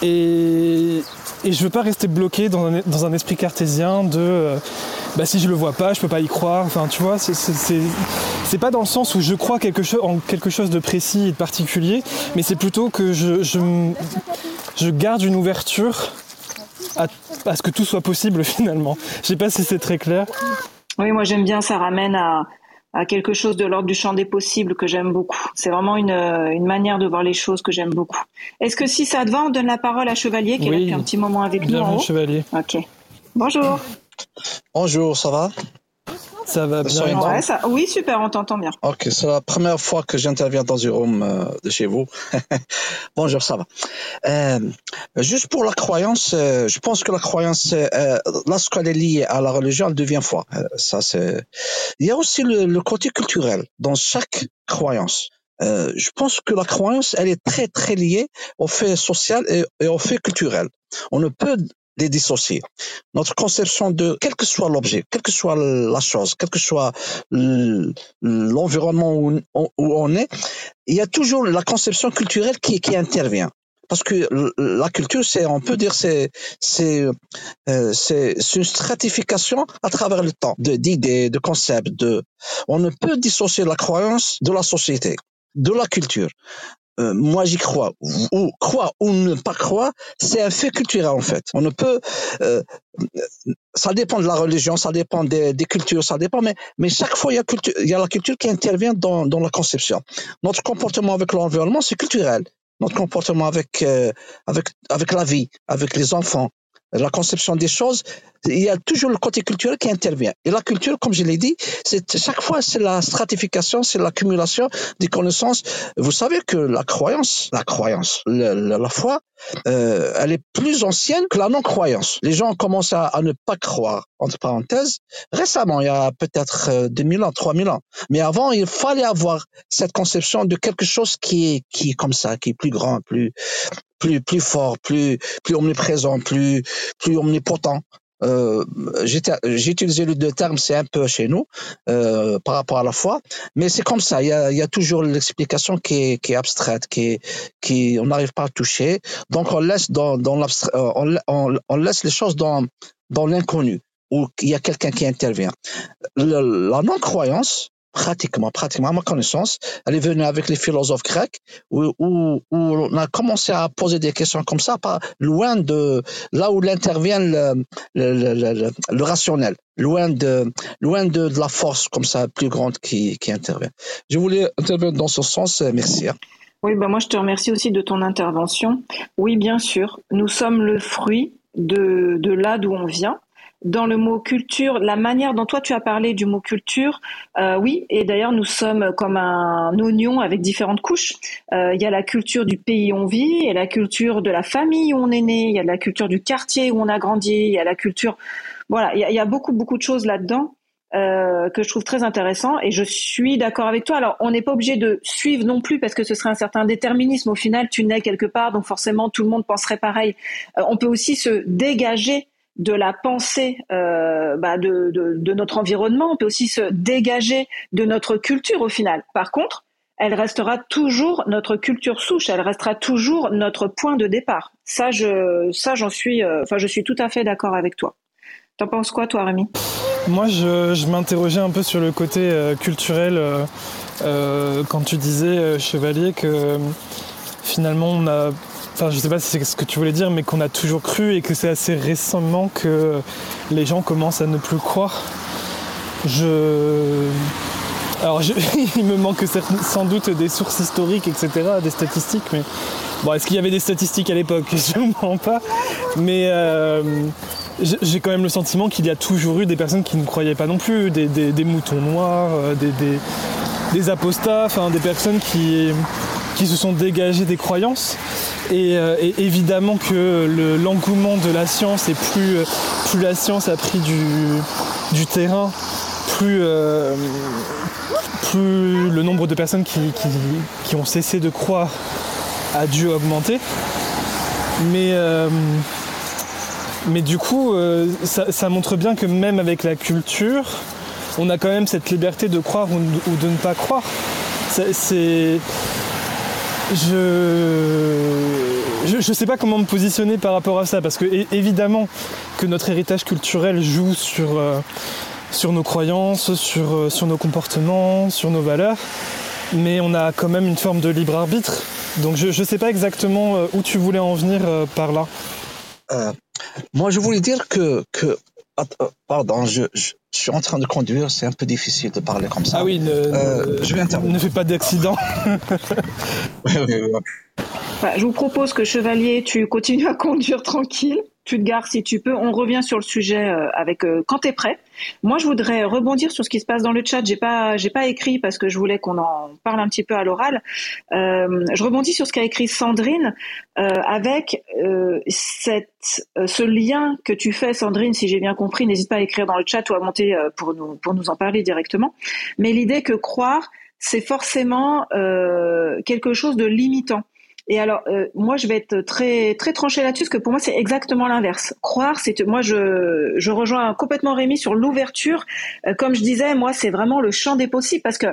et, et je veux pas rester bloqué dans un, esprit cartésien de euh, bah, si je le vois pas, je peux pas y croire. Enfin, tu vois, c'est pas dans le sens où je crois quelque chose, en quelque chose de précis et de particulier, mais c'est plutôt que je, je, garde une ouverture à, à, ce que tout soit possible finalement. Je sais pas si c'est très clair. Oui, moi j'aime bien, ça ramène à, à quelque chose de l'ordre du champ des possibles que j'aime beaucoup. C'est vraiment une, une, manière de voir les choses que j'aime beaucoup. Est-ce que si ça te va, on donne la parole à Chevalier qui est là depuis un petit moment avec nous en haut Chevalier. Ok. Bonjour. Bonjour, ça va? Ça va bien. Oui, super, on t'entend bien. Ok, c'est la première fois que j'interviens dans une room euh, de chez vous. Bonjour, ça va. Euh, juste pour la croyance, euh, je pense que la croyance, lorsqu'elle est liée à la religion, elle devient foi. ça, c'est. Il y a aussi le, côté culturel dans chaque croyance. je pense que la croyance, elle est très très liée au fait social et, et au fait culturel. On ne peut les dissocier. Notre conception de quel que soit l'objet, quelle que soit la chose, quel que soit l'environnement où, on est, il y a toujours la conception culturelle qui, qui intervient. Parce que la culture, c'est, on peut dire, c'est, c'est, euh, c'est, une stratification à travers le temps de, d'idées, de concepts. On ne peut dissocier la croyance de la société de la culture. Euh, moi j'y crois, ou croire ou ne pas croire, c'est un fait culturel en fait. On ne peut, euh, ça dépend de la religion, ça dépend des, cultures, ça dépend, mais, mais chaque fois il y, a culture, il y a la culture qui intervient dans, dans la conception. Notre comportement avec l'environnement, c'est culturel. Notre comportement avec, euh, avec, avec la vie, avec les enfants, la conception des choses, il y a toujours le côté culturel qui intervient. Et la culture, comme je l'ai dit, c'est chaque fois c'est la stratification, c'est l'accumulation des connaissances. Vous savez que la croyance, la croyance, la foi, euh, elle est plus ancienne que la non-croyance. Les gens commencent à, à, ne pas croire, entre parenthèses, récemment, il y a peut-être 2000 euh, ans, 3000 ans. Mais avant, il fallait avoir cette conception de quelque chose qui est, qui est comme ça, qui est plus grand, plus, plus, plus fort, plus, plus omniprésent, plus, plus omnipotent. Euh, j'ai utilisé le deux termes, c'est un peu chez nous euh, par rapport à la foi, mais c'est comme ça. Il y a, il y a toujours l'explication qui est, qui est abstraite, qui, qui on n'arrive pas à toucher. Donc on laisse dans, dans euh, on, on, laisse les choses dans dans l'inconnu où il y a quelqu'un qui intervient. la non croyance, pratiquement, pratiquement, à ma connaissance, elle est venue avec les philosophes grecs, où, où, on a commencé à poser des questions comme ça, pas loin de là où intervient le, le, le, le, rationnel, loin de, loin de, de, la force comme ça plus grande qui, qui intervient. Je voulais intervenir dans ce sens. Merci. Hein. Oui, ben moi je te remercie aussi de ton intervention. Oui, bien sûr, nous sommes le fruit de, de là d'où on vient dans le mot culture, la manière dont toi tu as parlé du mot culture, euh, oui, et d'ailleurs nous sommes comme un oignon avec différentes couches. Euh, il y a la culture du pays où on vit, il y a la culture de la famille où on est né, il y a la culture du quartier où on a grandi, il y a la culture, voilà, il y a, y a beaucoup beaucoup de choses là-dedans. Euh, que je trouve très intéressant et je suis d'accord avec toi. Alors on n'est pas obligé de suivre non plus parce que ce serait un certain déterminisme. Au final, tu nais quelque part, donc forcément tout le monde penserait pareil. Euh, on peut aussi se dégager de la pensée euh, bah de, de, notre environnement, on peut aussi se dégager de notre culture au final. Par contre, elle restera toujours notre culture souche, elle restera toujours notre point de départ. Ça, je, ça, j'en suis, euh, je suis tout à fait d'accord avec toi. T'en penses quoi, toi, Rémi? Moi, je, je m'interrogeais un peu sur le côté euh, culturel quand tu disais, Chevalier, que finalement, on a enfin je sais pas si c'est ce que tu voulais dire, mais qu'on a toujours cru et que c'est assez récemment que les gens commencent à ne plus croire. Je. Alors il me manque sans doute des sources historiques, etc., des statistiques, mais bon, est-ce qu'il y avait des statistiques à l'époque? Je ne mens pas, mais euh, j'ai quand même le sentiment qu'il y a toujours eu des personnes qui ne croyaient pas non plus, des, moutons noirs, euh, des, des apostats, enfin des personnes qui, qui se sont dégagées des croyances euh, et, évidemment que l'engouement de la science et plus, euh, plus la science a pris du, terrain, plus, euh, plus le nombre de personnes qui, ont cessé de croire a dû augmenter. Mais, mais du coup, ça, montre bien que même avec la culture, on a quand même cette liberté de croire ou, ou de ne pas croire. C'est je, je, sais pas comment me positionner par rapport à ça parce que évidemment que notre héritage culturel joue sur, euh, sur nos croyances, sur, euh, sur nos comportements, sur nos valeurs, mais on a quand même une forme de libre arbitre. Donc je ne sais pas exactement euh, où tu voulais en venir par là. moi, je voulais dire que, que pardon, je, je suis en train de conduire, c'est un peu difficile de parler comme ça. Ah oui, ne, euh, je vais ne fais pas d'accident. je vous propose que Chevalier, tu continues à conduire tranquille tu te gares si tu peux. On revient sur le sujet euh, avec euh, quand tu es prêt. Moi, je voudrais rebondir sur ce qui se passe dans le chat. J'ai pas, j'ai pas écrit parce que je voulais qu'on en parle un petit peu à l'oral. Euh, je rebondis sur ce qu'a écrit Sandrine avec cette, ce lien que tu fais, Sandrine. Si j'ai bien compris, n'hésite pas à écrire dans le chat ou à monter pour nous pour nous en parler directement. Mais l'idée que croire, c'est forcément quelque chose de limitant. Et alors, euh, moi, je vais être très très tranché là-dessus, parce que pour moi, c'est exactement l'inverse. Croire, c'est moi, je rejoins complètement Rémi sur l'ouverture. Euh, comme je disais, moi, c'est vraiment le champ des possibles, parce que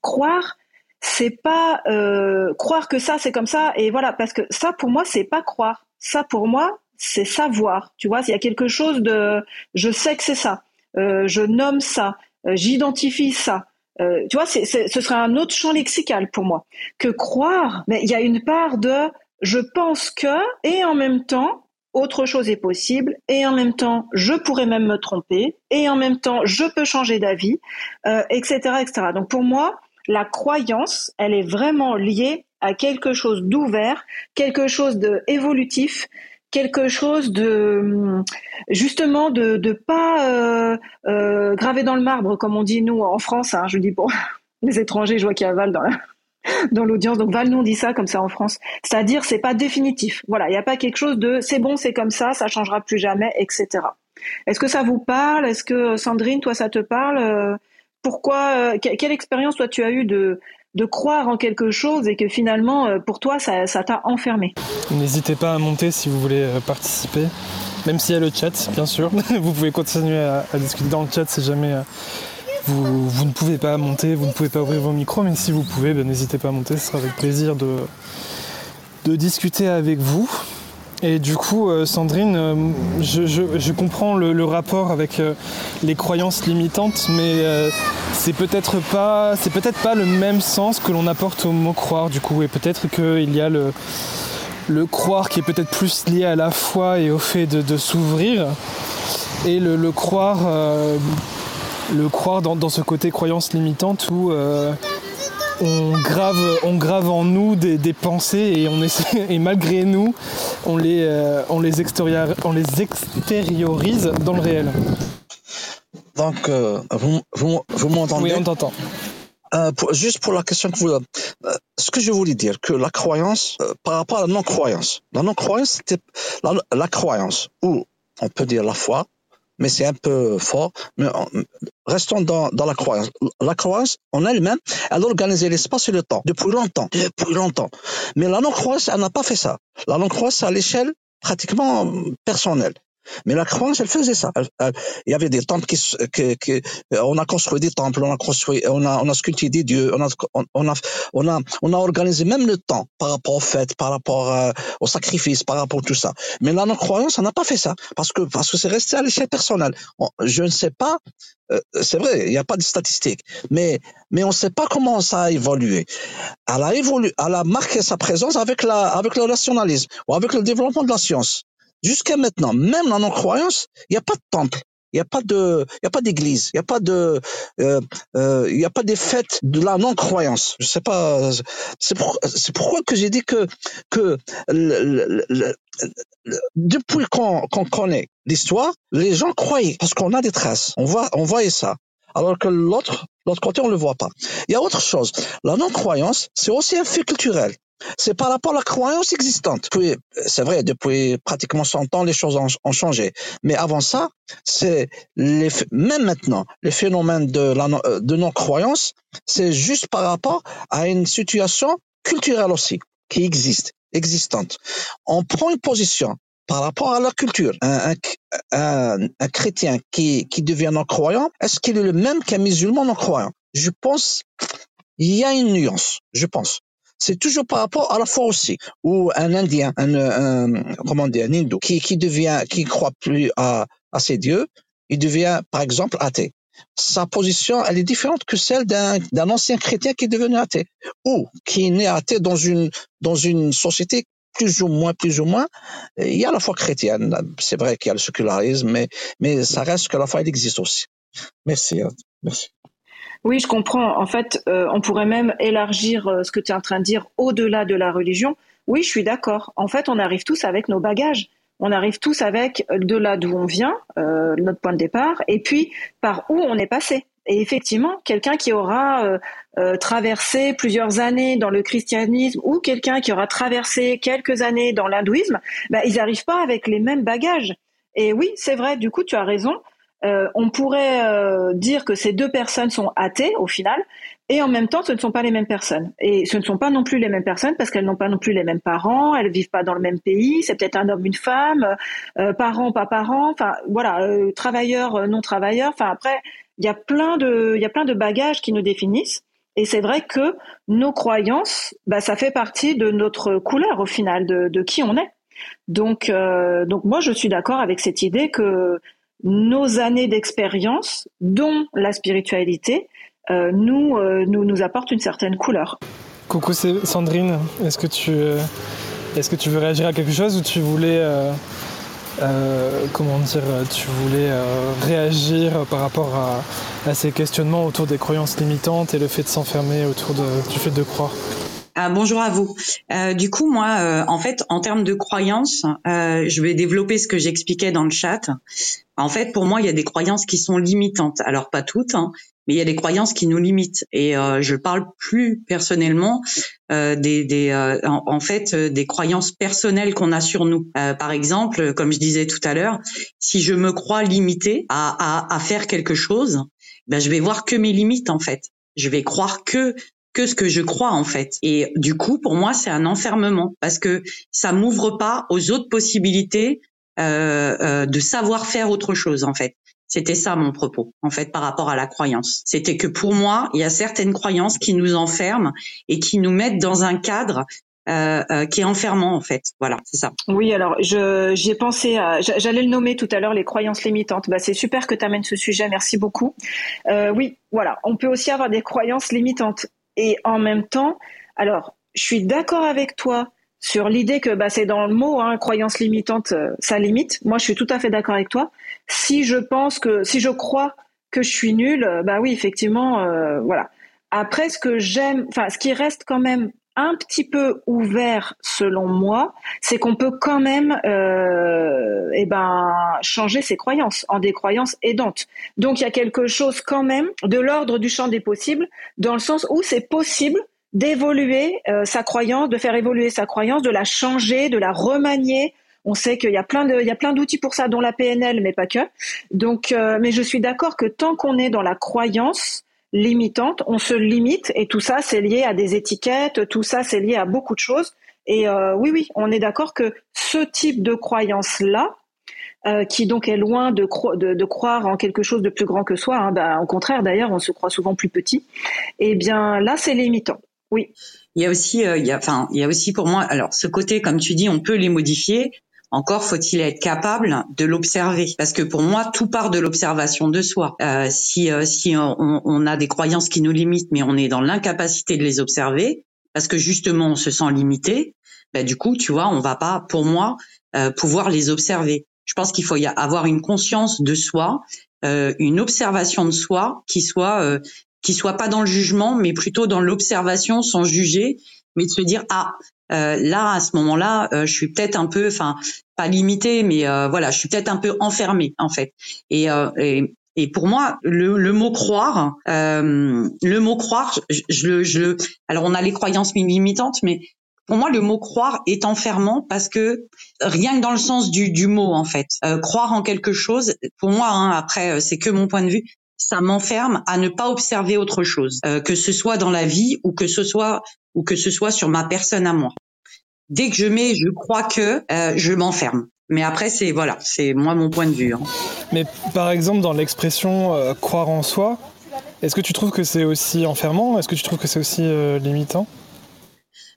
croire, c'est pas euh, croire que ça, c'est comme ça, et voilà, parce que ça, pour moi, c'est pas croire. Ça, pour moi, c'est savoir. Tu vois, s'il y a quelque chose de, je sais que c'est ça, je nomme ça, j'identifie ça. Euh, tu vois, ce serait un autre champ lexical pour moi que croire. Mais il y a une part de je pense que et en même temps autre chose est possible et en même temps je pourrais même me tromper et en même temps je peux changer d'avis, euh, etc., etc. Donc pour moi, la croyance, elle est vraiment liée à quelque chose d'ouvert, quelque chose de évolutif, quelque chose de justement de, de pas euh, euh, gravé dans le marbre comme on dit nous en France. Hein, je dis pour les étrangers, je vois qu'il y a Val dans dans l'audience. Donc Val, nous dit ça comme ça en France. C'est-à-dire c'est pas définitif. Voilà, il n'y a pas quelque chose de c'est bon, c'est comme ça, ça changera plus jamais, etc. Est-ce que ça vous parle? Est-ce que Sandrine, toi, ça te parle? Euh, Pourquoi Quelle expérience toi tu as eu de de croire en quelque chose et que finalement, euh, pour toi, ça, t'a enfermé. N'hésitez pas à monter si vous voulez euh, participer, même s'il y a le chat, bien sûr. vous pouvez continuer à, discuter dans le chat si jamais euh, vous, ne pouvez pas monter, vous ne pouvez pas ouvrir vos micros, mais si vous pouvez, ben, n'hésitez pas à monter, ce sera avec plaisir de, de discuter avec vous. Et du coup, euh, Sandrine, euh, je, comprends le, rapport avec euh, les croyances limitantes, mais c'est peut-être pas, c'est peut-être pas le même sens que l'on apporte au mot croire. Du coup, et peut-être qu'il y a le, le croire qui est peut-être plus lié à la foi et au fait de, s'ouvrir, et le, croire, le croire dans, dans, ce côté croyance limitante où on grave, on grave en nous des, pensées et, on essaie, et malgré nous, on les, euh, on, les on les extériorise dans le réel. Donc, euh, vous, vous, m'entendez? Oui, on t'entend. Euh, juste pour la question que vous... ce que je voulais dire, que la croyance, par rapport à la non-croyance, la non-croyance, c'était la croyance, ou on peut dire la foi, mais c'est un peu fort. Mais restons dans, dans, la croyance. La croyance en elle-même, elle a organisé l'espace et le temps depuis longtemps, depuis longtemps. Mais la non-croyance, elle n'a pas fait ça. La non-croyance, à l'échelle pratiquement personnelle. Mais la croyance, elle faisait ça. il y avait des temples qui, on a construit des temples, on a construit, on a, on a sculpté des dieux, on a, on a, on a, on a organisé même le temps par rapport aux fêtes, par rapport euh, aux sacrifices, par rapport à tout ça. Mais la non-croyance, on n'a pas fait ça parce que parce que c'est resté à l'échelle personnelle. Je ne sais pas. Euh, c'est vrai, il n'y a pas de statistiques, mais mais on ne sait pas comment ça a évolué. Elle a évolué, elle a marqué sa présence avec la avec le rationalisme ou avec le développement de la science. Jusqu'à maintenant, même la non-croyance, il n'y a pas de temple. Il n'y a pas de, il a pas d'église, il n'y a pas de, euh, euh, il a pas des fêtes de la non-croyance. Je sais pas. C'est pour, pourquoi que j'ai dit que que le, le, depuis qu'on qu'on connaît l'histoire, les gens croyaient parce qu'on a des traces. On voit, on voyait ça. Alors que l'autre, l'autre côté, on le voit pas. Il y a autre chose. La non-croyance, c'est aussi un fait culturel. C'est par rapport à la croyance existante. c'est vrai, depuis pratiquement 100 ans, les choses ont, changé. Mais avant ça, c'est même maintenant, les phénomènes de, la, euh, de non-croyance, c'est juste par rapport à une situation culturelle aussi, qui existe, existante. On prend une position par rapport à la culture. Un, un chrétien qui, qui devient non-croyant, est-ce qu'il est le même qu'un musulman non-croyant? Je pense, il y a une nuance, je pense c'est toujours par rapport à la foi aussi. Ou un Indien, un, comment dire, un hindou, qui, qui devient, qui croit plus à, à ses dieux, il devient, par exemple, athée. Sa position, elle est différente que celle d'un, ancien chrétien qui est devenu athée. Ou qui est né athée dans une, dans une société plus ou moins, plus ou moins, il y a la foi chrétienne. C'est vrai qu'il y a le sécularisme, mais, mais ça reste que la foi, elle existe aussi. Merci. Hein. Merci. Oui, je comprends. En fait, euh, on pourrait même élargir euh, ce que tu es en train de dire au-delà de la religion. Oui, je suis d'accord. En fait, on arrive tous avec nos bagages. On arrive tous avec de là d'où on vient, euh, notre point de départ, et puis par où on est passé. Et effectivement, quelqu'un qui aura traversé plusieurs années dans le christianisme ou quelqu'un qui aura traversé quelques années dans l'hindouisme, bah, ils n'arrivent pas avec les mêmes bagages. Et oui, c'est vrai, du coup, tu as raison. Euh, on pourrait euh, dire que ces deux personnes sont athées au final, et en même temps, ce ne sont pas les mêmes personnes. Et ce ne sont pas non plus les mêmes personnes parce qu'elles n'ont pas non plus les mêmes parents, elles vivent pas dans le même pays, c'est peut-être un homme, une femme, euh, parents, pas parents, enfin voilà, travailleurs, non travailleurs. Enfin après, il y a plein de, il y a plein de bagages qui nous définissent. Et c'est vrai que nos croyances, bah, ça fait partie de notre couleur au final, de, de qui on est. Donc, donc moi, je suis d'accord avec cette idée que nos années d'expérience, dont la spiritualité, euh, nous, euh, nous, nous apportent une certaine couleur. Coucou, c'est Sandrine. Est-ce que tu euh, est-ce que tu veux réagir à quelque chose ou tu voulais comment dire tu voulais réagir par rapport à, ces questionnements autour des croyances limitantes et le fait de s'enfermer autour du fait de croire? Ah, bonjour à vous. Euh, du coup, moi, euh, en fait, en termes de croyances, euh, je vais développer ce que j'expliquais dans le chat. En fait, pour moi, il y a des croyances qui sont limitantes. Alors, pas toutes, hein, mais il y a des croyances qui nous limitent. Et je parle plus personnellement des, des en, fait, des croyances personnelles qu'on a sur nous. par exemple, comme je disais tout à l'heure, si je me crois limité à, à, à faire quelque chose, ben, je vais voir que mes limites, en fait. Je vais croire que que ce que je crois en fait. Et du coup, pour moi, c'est un enfermement parce que ça m'ouvre pas aux autres possibilités euh, euh, de savoir faire autre chose en fait. C'était ça mon propos en fait par rapport à la croyance. C'était que pour moi, il y a certaines croyances qui nous enferment et qui nous mettent dans un cadre euh, euh, qui est enfermant en fait. Voilà, c'est ça. Oui, alors je j'y ai pensé. J'allais le nommer tout à l'heure les croyances limitantes. Bah, c'est super que tu amènes ce sujet. Merci beaucoup. Euh, oui, voilà, on peut aussi avoir des croyances limitantes et en même temps, alors je suis d'accord avec toi sur l'idée que bah, c'est dans le mot hein, croyance limitante, ça limite. Moi, je suis tout à fait d'accord avec toi. Si je pense que si je crois que je suis nulle, bah oui, effectivement, voilà. Après, ce que j'aime, enfin, ce qui reste quand même un petit peu ouvert selon moi, c'est qu'on peut quand même euh, eh ben changer ses croyances en des croyances aidantes. Donc il y a quelque chose quand même de l'ordre du champ des possibles, dans le sens où c'est possible d'évoluer euh, sa croyance, de faire évoluer sa croyance, de la changer, de la remanier. On sait qu'il y a plein de, il y a plein d'outils pour ça, dont la PNL, mais pas que. Donc, euh, mais je suis d'accord que tant qu'on est dans la croyance, limitante, on se limite et tout ça c'est lié à des étiquettes, tout ça c'est lié à beaucoup de choses. Et euh, oui, oui, on est d'accord que ce type de croyance-là, euh, qui donc est loin de, croire en quelque chose de plus grand que soi, bah, au contraire d'ailleurs, on se croit souvent plus petit, eh bien là c'est limitant. Oui. Il y a aussi, euh, enfin, il y a aussi pour moi, alors ce côté, comme tu dis, on peut les modifier, encore faut-il être capable de l'observer, parce que pour moi, tout part de l'observation de soi. Euh, si euh, si on, on, a des croyances qui nous limitent, mais on est dans l'incapacité de les observer, parce que justement on se sent limité, bah, du coup, tu vois, on va pas, pour moi, euh, pouvoir les observer. Je pense qu'il faut y avoir une conscience de soi, euh, une observation de soi qui soit euh, qui soit pas dans le jugement, mais plutôt dans l'observation sans juger, mais de se dire ah euh, là à ce moment-là, euh, je suis peut-être un peu, enfin pas limité, mais euh, voilà, je suis peut-être un peu enfermée en fait. Et, et, et pour moi, le, le mot croire, le mot croire, je, je, je, alors on a les croyances limitantes, mais pour moi, le mot croire est enfermant parce que rien que dans le sens du, du mot, en fait, croire en quelque chose, pour moi, hein, après, c'est que mon point de vue, ça m'enferme à ne pas observer autre chose, que ce soit dans la vie ou que ce soit ou que ce soit sur ma personne à moi. Dès que je mets, je crois que, euh, je m'enferme. Mais après, c'est voilà, c'est moi mon point de vue. Hein. Mais par exemple, dans l'expression euh, croire en soi, est-ce que tu trouves que c'est aussi enfermant Est-ce que tu trouves que c'est aussi euh, limitant?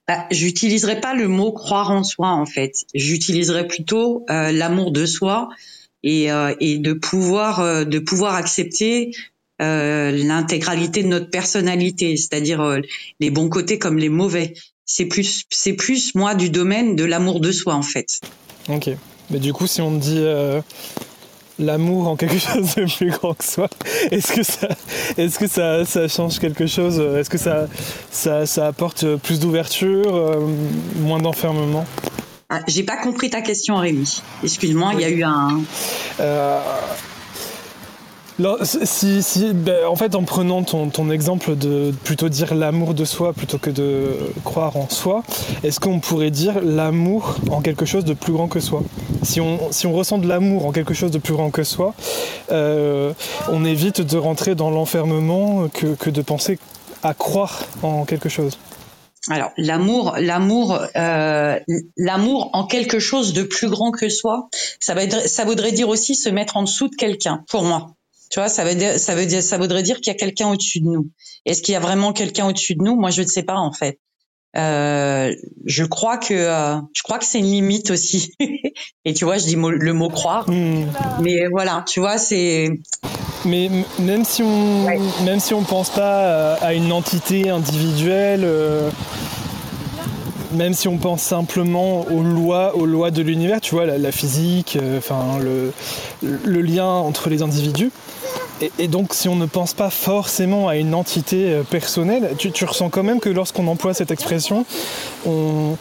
Bah, J'utiliserai pas le mot croire en soi en fait. J'utiliserai plutôt l'amour de soi et, et de pouvoir de pouvoir accepter euh, l'intégralité de notre personnalité, c'est-à-dire euh, les bons côtés comme les mauvais. C'est plus, c'est plus moi du domaine de l'amour de soi en fait. Ok. Mais du coup, si on dit euh, l'amour en quelque chose de plus grand que soi, est-ce que ça, est-ce que ça, ça, change quelque chose Est-ce que ça, ça, ça apporte plus d'ouverture, moins d'enfermement? Ah, J'ai pas compris ta question, Rémi. Excuse-moi, il y a eu un. Si, si, ben, en fait, en prenant ton, ton, exemple de plutôt dire l'amour de soi plutôt que de croire en soi, est-ce qu'on pourrait dire l'amour en quelque chose de plus grand que soi? Si on, si on ressent de l'amour en quelque chose de plus grand que soi, euh, on évite de rentrer dans l'enfermement que, que de penser à croire en quelque chose. Alors l'amour, l'amour, euh, l'amour en quelque chose de plus grand que soi, ça, va être, ça voudrait dire aussi se mettre en dessous de quelqu'un. Pour moi, tu vois, ça veut dire, ça veut dire, ça voudrait dire qu'il y a quelqu'un au-dessus de nous. Est-ce qu'il y a vraiment quelqu'un au-dessus de nous? Moi, je ne sais pas en fait. Euh, je crois que euh, je crois que c'est une limite aussi. Et tu vois, je dis le mot croire, hmm. mais voilà, tu vois, c'est. Mais même si on même si on pense pas euh, à une entité individuelle. même si on pense simplement aux lois, aux lois de l'univers, tu vois, la, physique, enfin le, le, lien entre les individus, et, donc, si on ne pense pas forcément à une entité euh, personnelle, tu, ressens quand même que lorsqu'on emploie cette expression, on,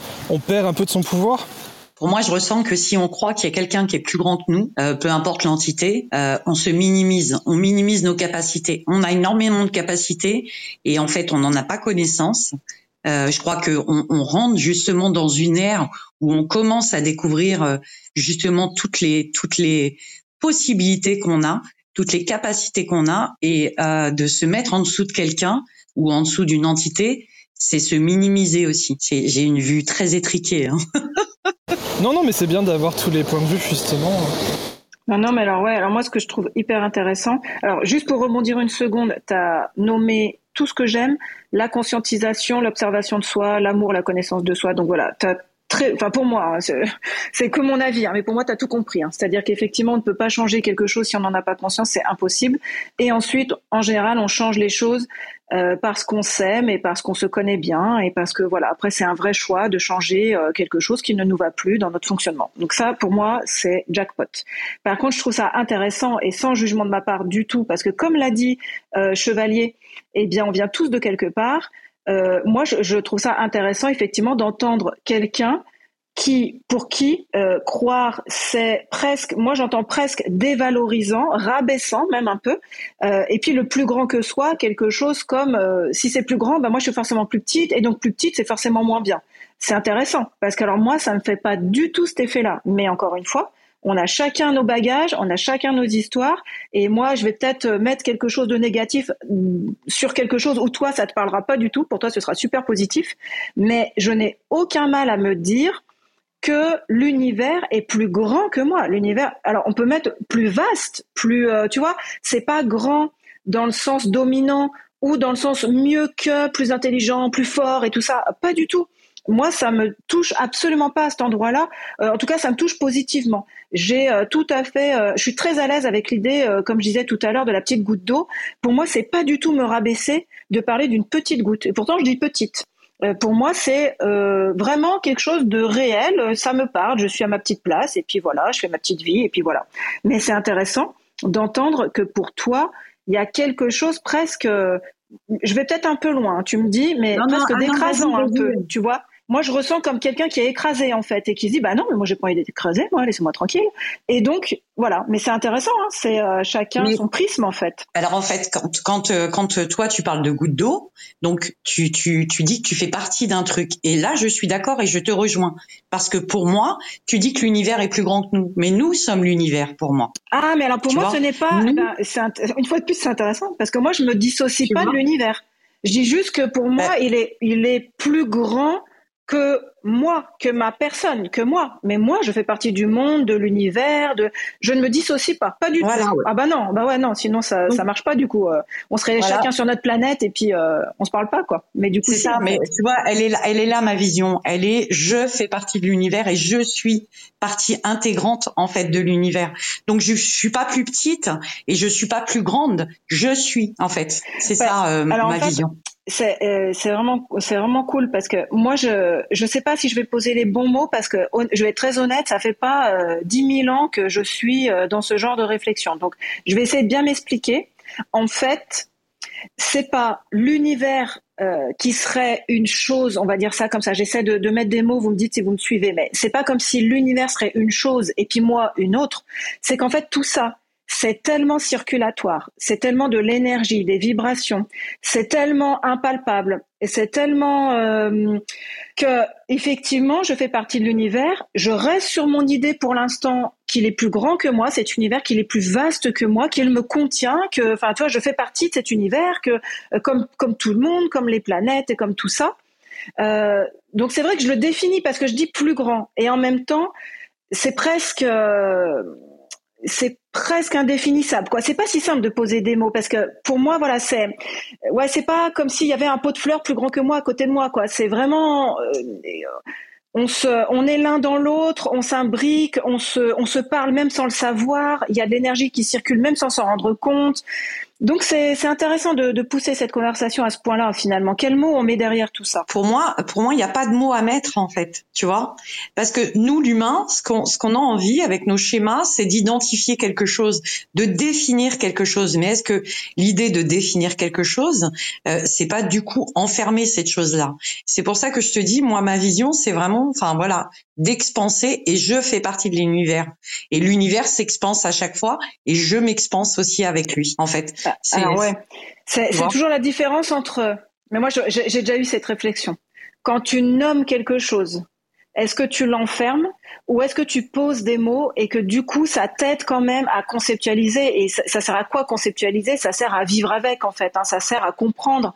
perd un peu de son pouvoir? Pour moi, je ressens que si on croit qu'il y a quelqu'un qui est plus grand que nous, euh, peu importe l'entité, euh, on se minimise, on minimise nos capacités. On a énormément de capacités et en fait, on n'en a pas connaissance. je crois qu'on on rentre justement dans une ère où on commence à découvrir justement toutes les toutes les possibilités qu'on a toutes les capacités qu'on a et euh, de se mettre en dessous de quelqu'un ou en dessous d'une entité, c'est se minimiser aussi. J'ai une vue très étriquée. Hein. non, non, mais c'est bien d'avoir tous les points de vue justement. Non, non, mais alors ouais, alors moi ce que je trouve hyper intéressant, alors juste pour rebondir une seconde, tu as nommé tout ce que j'aime, la conscientisation, l'observation de soi, l'amour, la connaissance de soi. Donc voilà, enfin pour moi, hein, c'est que mon avis, hein, mais pour moi, tu as tout compris. Hein. C'est-à-dire qu'effectivement, on ne peut pas changer quelque chose si on n'en a pas conscience, c'est impossible. Et ensuite, en général, on change les choses euh, parce qu'on s'aime et parce qu'on se connaît bien et parce que voilà, après, c'est un vrai choix de changer euh, quelque chose qui ne nous va plus dans notre fonctionnement. Donc ça, pour moi, c'est jackpot. Par contre, je trouve ça intéressant et sans jugement de ma part du tout, parce que comme l'a dit euh, Chevalier, eh bien, on vient tous de quelque part. Euh, moi, je, je, trouve ça intéressant, effectivement, d'entendre quelqu'un qui, pour qui euh, croire, c'est presque, moi j'entends presque dévalorisant, rabaissant même un peu, euh, et puis le plus grand que soit, quelque chose comme, euh, si c'est plus grand, ben moi je suis forcément plus petite, et donc plus petite, c'est forcément moins bien. C'est intéressant, parce que alors moi, ça ne fait pas du tout cet effet-là. Mais encore une fois, on a chacun nos bagages, on a chacun nos histoires, et moi, je vais peut-être mettre quelque chose de négatif sur quelque chose où toi, ça te parlera pas du tout. Pour toi, ce sera super positif, mais je n'ai aucun mal à me dire que l'univers est plus grand que moi. L'univers, alors on peut mettre plus vaste, plus, euh, tu vois, c'est pas grand dans le sens dominant ou dans le sens mieux que, plus intelligent, plus fort et tout ça. Pas du tout moi, ça me touche absolument pas à cet endroit-là. Euh, en tout cas, ça me touche positivement. J'ai euh, tout à fait, euh, je suis très à l'aise avec l'idée, comme je disais tout à l'heure, de la petite goutte d'eau. Pour moi, c'est pas du tout me rabaisser de parler d'une petite goutte. Et pourtant, je dis petite. pour moi, c'est vraiment quelque chose de réel. Ça me parle. Je suis à ma petite place et puis voilà, je fais ma petite vie et puis voilà. Mais c'est intéressant d'entendre que pour toi, il y a quelque chose presque je vais peut-être un peu loin, tu me dis, mais presque ah d'écrasant un peu, tu vois moi je ressens comme quelqu'un qui est écrasé en fait et qui se dit bah non mais moi j'ai pas envie d'être écrasé moi laissez-moi tranquille. Et donc voilà. Mais c'est intéressant hein, c'est euh, chacun son prisme en fait. Alors en fait quand quand euh, quand euh, toi tu parles de goutte d'eau donc tu tu tu dis que tu fais partie d'un truc. Et là je suis d'accord et je te rejoins. Parce que pour moi tu dis que l'univers est plus grand que nous. Mais nous sommes l'univers pour moi. Ah mais alors pour moi ce n'est pas eh ben, une fois de plus c'est intéressant. Parce que moi je me dissocie pas de l'univers. Je dis juste que pour moi, ben il est, il est plus grand que moi, que ma personne, que moi. Mais moi, je fais partie du monde, de l'univers, de. Je ne me dissocie pas, pas du tout. Ah bah non, bah ouais non, sinon ça ça marche pas du coup. Euh. on serait chacun sur notre planète et puis euh, on se parle pas quoi. Mais du coup c'est ça. Mais tu vois, elle est là, elle est là ma vision. Elle est, je fais partie de l'univers et je suis partie intégrante en fait de l'univers. Donc je, je suis pas plus petite et je suis pas plus grande. Je suis en fait. C'est ça euh, ma vision c'est euh, vraiment c'est vraiment cool parce que moi je je sais pas si je vais poser les bons mots parce que je vais être très honnête ça fait pas euh, dix mille ans que je suis euh, dans ce genre de réflexion donc je vais essayer de bien m'expliquer en fait c'est pas l'univers euh, qui serait une chose, on va dire ça comme ça. J'essaie de, de, mettre des mots, vous me dites si vous me suivez, mais c'est pas comme si l'univers serait une chose et puis moi une autre. C'est qu'en fait tout ça, c'est tellement circulatoire, c'est tellement de l'énergie, des vibrations, c'est tellement impalpable et c'est tellement euh, que effectivement je fais partie de l'univers. Je reste sur mon idée pour l'instant qu'il est plus grand que moi, cet univers, qu'il est plus vaste que moi, qu'il me contient, que enfin tu vois, je fais partie de cet univers, que euh, comme comme tout le monde, comme les planètes et comme tout ça. Euh, donc c'est vrai que je le définis parce que je dis plus grand et en même temps c'est presque euh, c'est presque indéfinissable quoi. C'est pas si simple de poser des mots parce que pour moi voilà c'est ouais c'est pas comme s'il y avait un pot de fleurs plus grand que moi à côté de moi quoi. C'est vraiment euh, on se on est l'un dans l'autre on s'imbrique on se on se parle même sans le savoir il y a de l'énergie qui circule même sans s'en rendre compte donc c'est intéressant de, de, pousser cette conversation à ce point-là finalement. Quel mot on met derrière tout ça? Pour moi, pour moi, il n'y a pas de mot à mettre en fait, tu vois, parce que nous, l'humain, ce qu'on ce qu'on a envie avec nos schémas, c'est d'identifier quelque chose, de définir quelque chose. Mais est-ce que l'idée de définir quelque chose, euh, c'est pas du coup enfermer cette chose-là? C'est pour ça que je te dis, moi, ma vision, c'est vraiment, enfin voilà, d'expanser et je fais partie de l'univers. Et l'univers s'expanse à chaque fois et je m'expanse aussi avec lui, en fait. Alors ouais, c'est toujours la différence entre. Mais moi, j'ai déjà eu cette réflexion. Quand tu nommes quelque chose, Est-ce que tu l'enfermes ou est-ce que tu poses des mots et que du coup ça t'aide quand même à conceptualiser et ça, sert à quoi conceptualiser? Ça sert à vivre avec en fait, hein, ça sert à comprendre.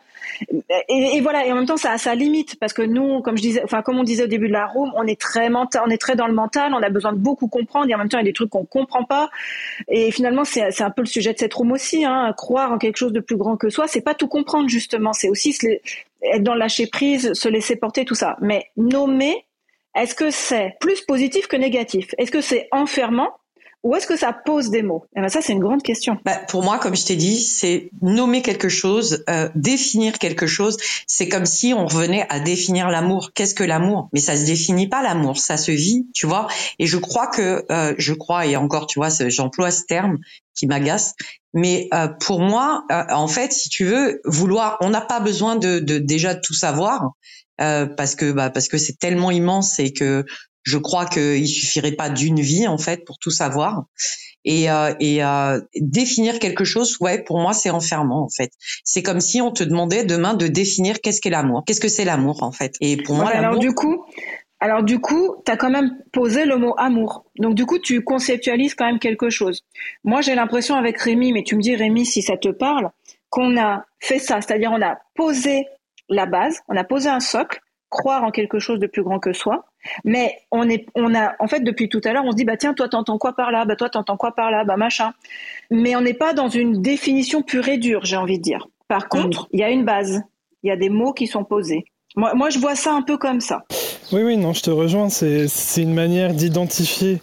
Et, voilà, et en même temps ça a sa limite parce que nous, comme je disais, enfin comme on disait au début de la room, on est très mental, on est très dans le mental, on a besoin de beaucoup comprendre et en même temps il y a des trucs qu'on comprend pas. Et finalement c'est un peu le sujet de cette room aussi, hein, croire en quelque chose de plus grand que soi, c'est pas tout comprendre justement, c'est aussi être dans le lâcher prise, se laisser porter, tout ça. Mais nommer est-ce que c'est plus positif que négatif? Est-ce que c'est enfermant? Ou est-ce que ça pose des mots? Eh ben Ça, c'est une grande question. Bah, pour moi, comme je t'ai dit, c'est nommer quelque chose, euh, définir quelque chose. C'est comme si on revenait à définir l'amour. Qu'est-ce que l'amour? Mais ça se définit pas l'amour, ça se vit, tu vois. Et je crois que, euh, je crois, et encore, tu vois, j'emploie ce terme qui m'agace. Mais euh, pour moi, en fait, si tu veux, vouloir, on n'a pas besoin de, de déjà tout savoir. Euh, parce que bah, parce que c'est tellement immense et que je crois qu'il suffirait pas d'une vie en fait pour tout savoir. Et, euh, et euh, définir quelque chose, ouais, pour moi c'est enfermant en fait. C'est comme si on te demandait demain de définir qu'est-ce qu'est l'amour, qu'est-ce que c'est l'amour en fait. Et pour moi, alors du coup, alors du coup, tu as quand même posé le mot amour. Donc du coup, tu conceptualises quand même quelque chose. Moi, j'ai l'impression avec Rémi, mais tu me dis Rémi si ça te parle, qu'on a fait ça, c'est-à-dire on a posé la base, on a posé un socle, croire en quelque chose de plus grand que soi. Mais on est, on a, en fait, depuis tout à l'heure, on se dit, bah tiens, toi t'entends quoi par là, bah toi t'entends quoi par là, bah machin. Mais on n'est pas dans une définition pure et dure, j'ai envie de dire. Par contre, il y a une base, il y a des mots qui sont posés. Moi, moi, je vois ça un peu comme ça. Oui, oui, non, je te rejoins. C'est une manière d'identifier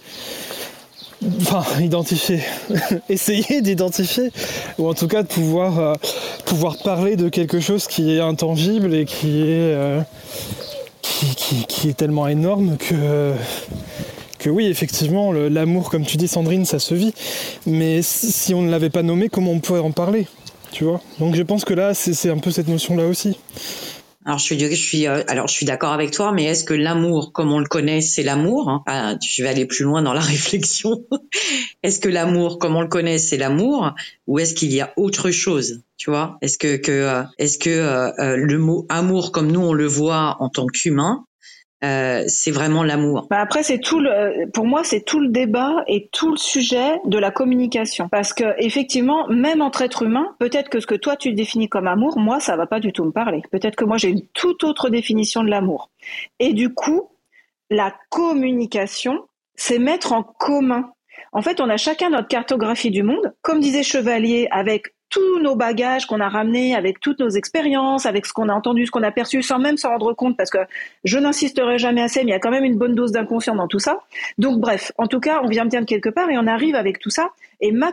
enfin identifier, essayer d'identifier, ou en tout cas de pouvoir, euh, pouvoir parler de quelque chose qui est intangible et qui est, euh, tellement énorme que, que oui, effectivement, l'amour, comme tu dis Sandrine, ça se vit. Mais si on ne l'avait pas nommé, comment on pourrait en parler? Tu vois? Donc je pense que là, c'est un peu cette notion-là aussi. Alors je suis, je suis, euh, alors je suis d'accord avec toi, mais est-ce que l'amour, comme on le connaît, c'est l'amour hein? Ah, Je vais aller plus loin dans la réflexion. est-ce que l'amour, comme on le connaît, c'est l'amour, ou est-ce qu'il y a autre chose? Tu vois? Est-ce que, que euh, est-ce que euh, le mot amour, comme nous on le voit en tant qu'humain, euh, c'est vraiment l'amour. Bah après, c'est tout le, pour moi, c'est tout le débat et tout le sujet de la communication. Parce que effectivement, même entre êtres humains, peut-être que ce que toi tu définis comme amour, moi, ça va pas du tout me parler. Peut-être que moi, j'ai une toute autre définition de l'amour. Et du coup, la communication, c'est mettre en commun. En fait, on a chacun notre cartographie du monde, comme disait Chevalier, avec tous nos bagages qu'on a ramenés, avec toutes nos expériences, avec ce qu'on a entendu, ce qu'on a perçu, sans même s'en rendre compte, parce que je n'insisterai jamais assez, mais il y a quand même une bonne dose d'inconscient dans tout ça. Donc bref, en tout cas, on vient bien de quelque part et on arrive avec tout ça. Et ma,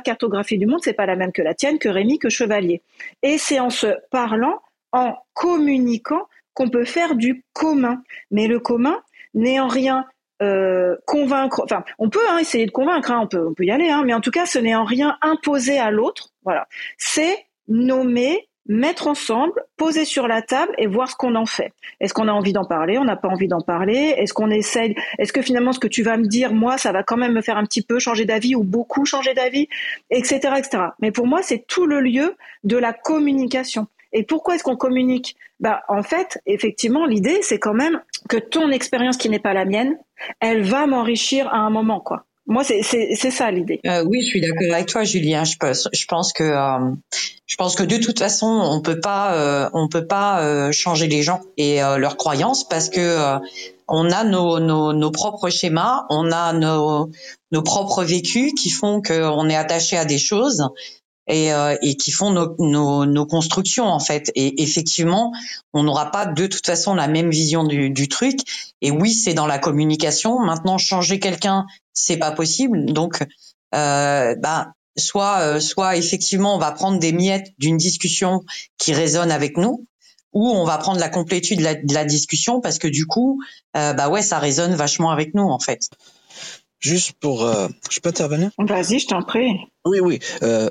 cartographie du monde, c'est pas la même que la tienne, que Rémi, que Chevalier. Et c'est en se parlant, en communiquant, qu'on peut faire du commun. Mais le commun n'est en rien euh, convaincre, enfin, on peut hein, essayer de convaincre, hein, on peut, on peut y aller, hein, mais en tout cas, ce n'est en rien imposé à l'autre. Voilà, c'est nommer, mettre ensemble, poser sur la table et voir ce qu'on en fait. Est-ce qu'on a envie d'en parler On n'a pas envie d'en parler? Est-ce qu'on essaye Est-ce que finalement, ce que tu vas me dire, moi, ça va quand même me faire un petit peu changer d'avis ou beaucoup changer d'avis, etc., etc. Mais pour moi, c'est tout le lieu de la communication. Et pourquoi est-ce qu'on communique? Bah, en fait, effectivement, l'idée, c'est quand même que ton expérience qui n'est pas la mienne, elle va m'enrichir à un moment, quoi. Moi, c'est ça l'idée. Euh, oui, je suis d'accord avec toi, Julien. Je pense, que euh, je pense que de toute façon, on peut pas, euh, on peut pas euh, changer les gens et leurs croyances parce que on a nos, nos, nos, propres schémas, on a nos, nos propres vécus qui font qu'on est attaché à des choses et, euh, et qui font nos, nos, nos, constructions en fait. Et effectivement, on n'aura pas de toute façon la même vision du, du truc. Et oui, c'est dans la communication. Maintenant, changer quelqu'un, c'est pas possible. Donc, euh, bah, soit, euh, soit effectivement, on va prendre des miettes d'une discussion qui résonne avec nous, ou on va prendre la complétude de la, de la discussion parce que du coup, euh, bah ouais, ça résonne vachement avec nous en fait. Juste pour, euh, je peux intervenir? Vas-y, je t'en prie. Oui, oui. Euh,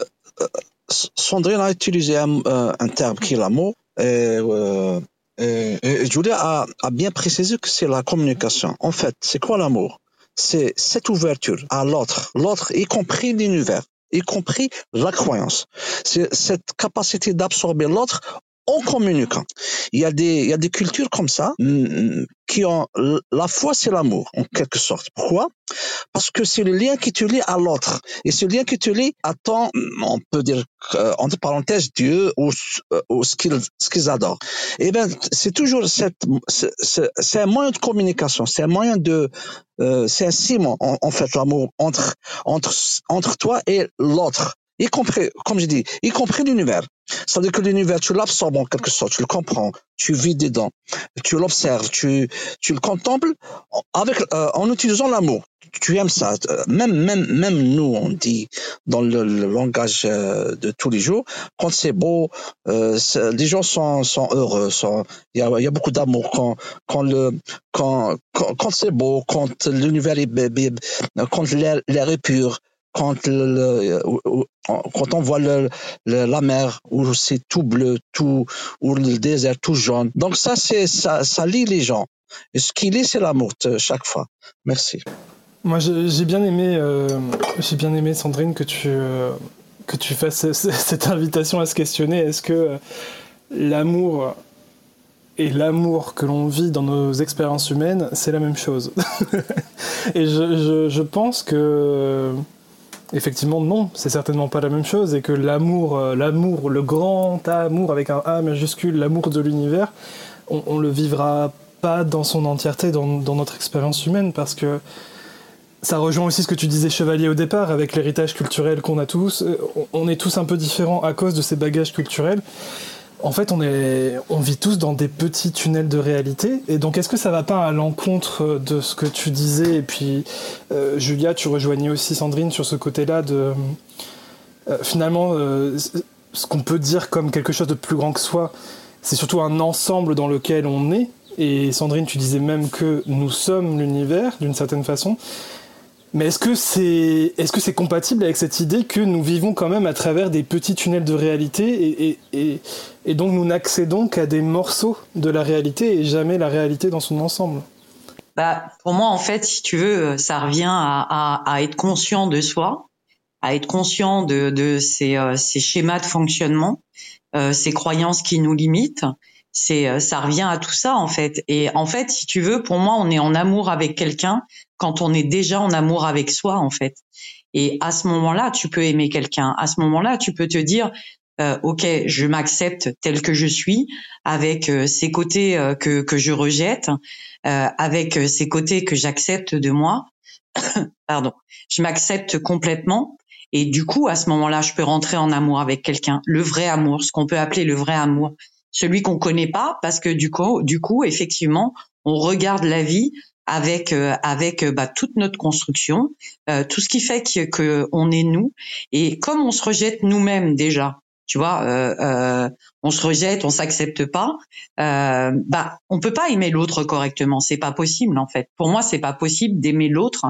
Sandrine a utilisé un, euh, terme qui est l'amour. Et, euh, Julia a, a, bien précisé que c'est la communication. En fait, c'est quoi l'amour? C'est cette ouverture à l'autre, l'autre y compris l'univers, y compris la croyance. C'est cette capacité d'absorber l'autre en communiquant. Il y a des, il y a des cultures comme ça mm, qui ont la foi, c'est l'amour en quelque sorte. Pourquoi? Parce que c'est le lien qui te lie à l'autre et ce lien qui te lie à ton, on peut dire entre parenthèses Dieu ou, ou ce qu'ils adorent. Eh ben c'est toujours cette, c'est un moyen de communication, c'est un moyen de, euh, c'est un ciment en, en fait l'amour entre entre entre toi et l'autre y compris, comme je dis, y compris l'univers. C'est-à-dire que l'univers, tu l'absorbes en quelque sorte, tu le comprends, tu vis dedans, tu l'observes, tu, tu le contemples avec, euh, en utilisant l'amour. Tu aimes ça. Même, même, même nous, on dit dans le, langage euh, de tous les jours, quand c'est beau, euh, les gens sont, sont heureux. Il y, a, y a beaucoup d'amour quand, quand le, quand, quand, quand c'est beau, quand l'univers est, quand l'air est pur quand, le, quand on voit la mer où c'est tout bleu, tout, ou le désert tout jaune. Donc ça, ça, ça lie les gens. Et ce qui lie, c'est l'amour chaque fois. Merci. Moi, j'ai bien aimé, euh, j'ai bien aimé Sandrine que tu euh, que tu fasses cette invitation à se questionner. Est-ce que euh, l'amour et l'amour que l'on vit dans nos expériences humaines, c'est la même chose? et je, je, pense que Effectivement, non, c'est certainement pas la même chose, et que l'amour, euh, l'amour, le grand amour avec un A majuscule, l'amour de l'univers, on, on, le vivra pas dans son entièreté dans, notre expérience humaine, parce que ça rejoint aussi ce que tu disais chevalier au départ, avec l'héritage culturel qu'on a tous. Euh, on est tous un peu différents à cause de ces bagages culturels en fait, on, vit tous dans des petits tunnels de réalité. Et donc, est-ce que ça va pas à l'encontre de ce que tu disais? Et puis, euh, Julia, tu rejoignais aussi Sandrine sur ce côté-là de. Euh, finalement, euh, ce qu'on peut dire comme quelque chose de plus grand que soi, c'est surtout un ensemble dans lequel on est. Et Sandrine, tu disais même que nous sommes l'univers, d'une certaine façon. Mais est-ce que c'est est-ce que c'est compatible avec cette idée que nous vivons quand même à travers des petits tunnels de réalité et, et, et, donc nous n'accédons qu'à des morceaux de la réalité et jamais la réalité dans son ensemble? Bah, Pour moi, en fait, si tu veux, ça revient à, à, être conscient de soi, à être conscient de, de ces, euh, ces schémas de fonctionnement, euh, ces croyances qui nous limitent. C'est, euh, ça revient à tout ça en fait. Et en fait, si tu veux, pour moi, on est en amour avec quelqu'un quand on est déjà en amour avec soi en fait. Et à ce moment-là, tu peux aimer quelqu'un. À ce moment-là, tu peux te dire euh, ok, je m'accepte tel que je suis, avec euh, ces côtés euh, que que je rejette, euh, avec ces côtés que j'accepte de moi. Pardon, je m'accepte complètement. Et du coup, à ce moment-là, je peux rentrer en amour avec quelqu'un, le vrai amour, ce qu'on peut appeler le vrai amour, celui qu'on connaît pas, parce que du coup, du coup, effectivement, on regarde la vie avec euh, avec euh, bah, toute notre construction, euh, tout ce qui fait que, on est nous. Et comme on se rejette nous-mêmes déjà, tu vois, euh, on se rejette, on s'accepte pas, euh, bah on peut pas aimer l'autre correctement. C'est pas possible en fait. Pour moi, c'est pas possible d'aimer l'autre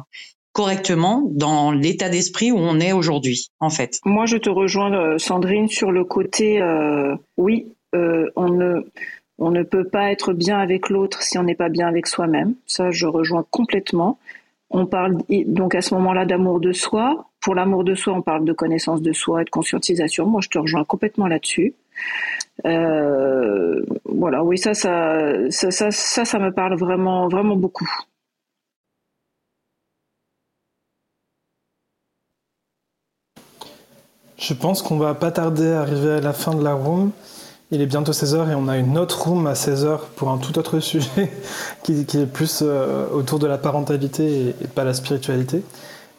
correctement dans l'état d'esprit où on est aujourd'hui, en fait. Moi, je te rejoins, Sandrine, sur le côté, oui, on ne on ne peut pas être bien avec l'autre si on n'est pas bien avec soi-même. Ça, je rejoins complètement. On parle donc à ce moment-là d'amour de soi. Pour l'amour de soi, on parle de connaissance de soi et de conscientisation. Moi, je te rejoins complètement là-dessus. Euh, voilà, oui, ça ça, me parle vraiment, vraiment beaucoup. Je pense qu'on va pas tarder à arriver à la fin de la room. Il est bientôt 16h et on a une autre room à 16h pour un tout autre sujet qui, est plus euh, autour de la parentalité et, pas la spiritualité.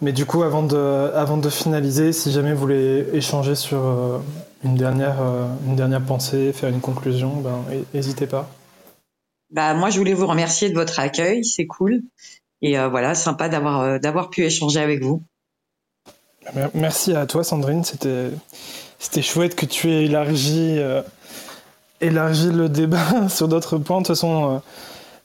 Mais du coup, avant de, avant de finaliser, si jamais vous voulez échanger sur euh, une, dernière, euh, une dernière pensée, faire une conclusion, ben, n'hésitez pas. Bah, moi, je voulais vous remercier de votre accueil, c'est cool. Et voilà, sympa d'avoir d'avoir pu échanger avec vous. Merci à toi, Sandrine. C'était c'était chouette que tu aies élargi élargir le débat sur d'autres points. De toute façon, euh,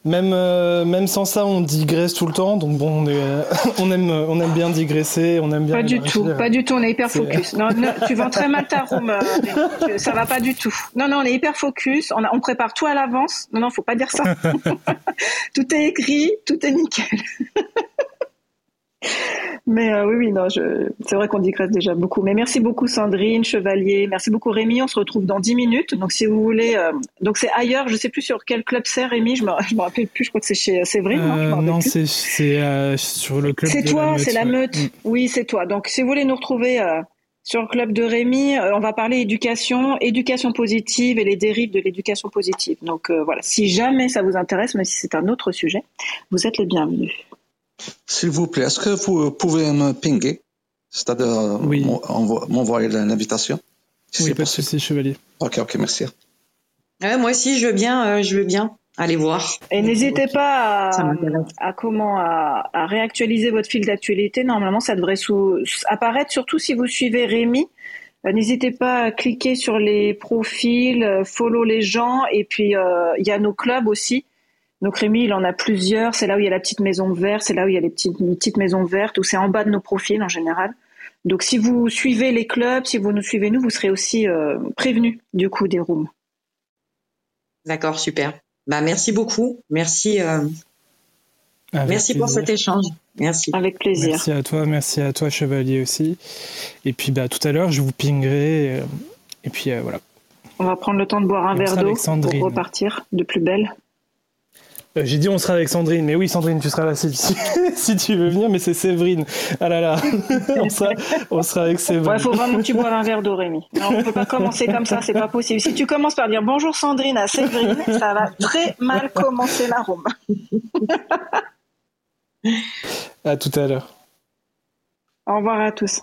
même, euh, même sans ça, on digresse tout le temps. Donc bon, on, est, on, aime, on aime bien digresser, on aime bien. Pas du tout, pas du tout. On est hyper focus. Non, tu vends très mal ta room. Euh, ça va pas du tout. Non, non, on est hyper focus. On, on prépare tout à l'avance. Non, non, faut pas dire ça. tout est écrit, tout est nickel. Mais euh, oui, oui, non, je... c'est vrai qu'on digresse déjà beaucoup. Mais merci beaucoup Sandrine, Chevalier, merci beaucoup Rémi. On se retrouve dans 10 minutes. Donc si vous voulez, euh, donc c'est ailleurs. Je sais plus sur quel club c'est Rémi. Je me, je me rappelle plus. Je crois que c'est chez Séverine. Euh, non, non c'est sur le club. C'est toi, c'est la meute. Mm. Oui, c'est toi. Donc si vous voulez nous retrouver sur le club de Rémi, on va parler éducation, éducation positive et les dérives de l'éducation positive. Donc voilà, si jamais ça vous intéresse, mais si c'est un autre sujet, vous êtes les bienvenus. S'il vous plaît, est-ce que vous pouvez me pinguer C'est-à-dire euh, m'envoyer l'invitation Oui, pas de souci, chevalier. Ok, ok, merci. moi aussi, je veux bien, euh, je veux bien aller voir. Et n'hésitez pas à, comment à, réactualiser votre fil d'actualité. Normalement, ça devrait apparaître, surtout si vous suivez Rémi. Euh, n'hésitez pas à cliquer sur les profils, follow les gens, et puis il y a nos clubs aussi. Donc Rémi, il en a plusieurs. C'est là où il y a la petite maison verte, c'est là où il y a les petites, petites maisons vertes, ou c'est en bas de nos profils en général. Donc si vous suivez les clubs, si vous nous suivez nous, vous serez aussi euh, prévenus du coup des rooms. D'accord, super. Bah merci beaucoup. Merci. Euh, merci pour cet échange. Merci. Avec plaisir. Merci à toi, merci à toi Chevalier aussi. Et puis bah tout à l'heure, je vous pingerai. Euh, et puis voilà. On va prendre le temps de boire un verre d'eau pour repartir de plus belle. Euh, j'ai dit on sera avec Sandrine, mais oui Sandrine, tu seras là si, si, tu veux venir, mais c'est Séverine. Ah là là, on, sera, on sera avec Séverine. Il faut vraiment que tu boives un verre d'eau, Rémi. Non, on peut pas commencer comme ça, c'est pas possible. Si tu commences par dire bonjour Sandrine à Séverine, ça va très mal commencer l'arôme. à tout à l'heure. Au revoir à tous.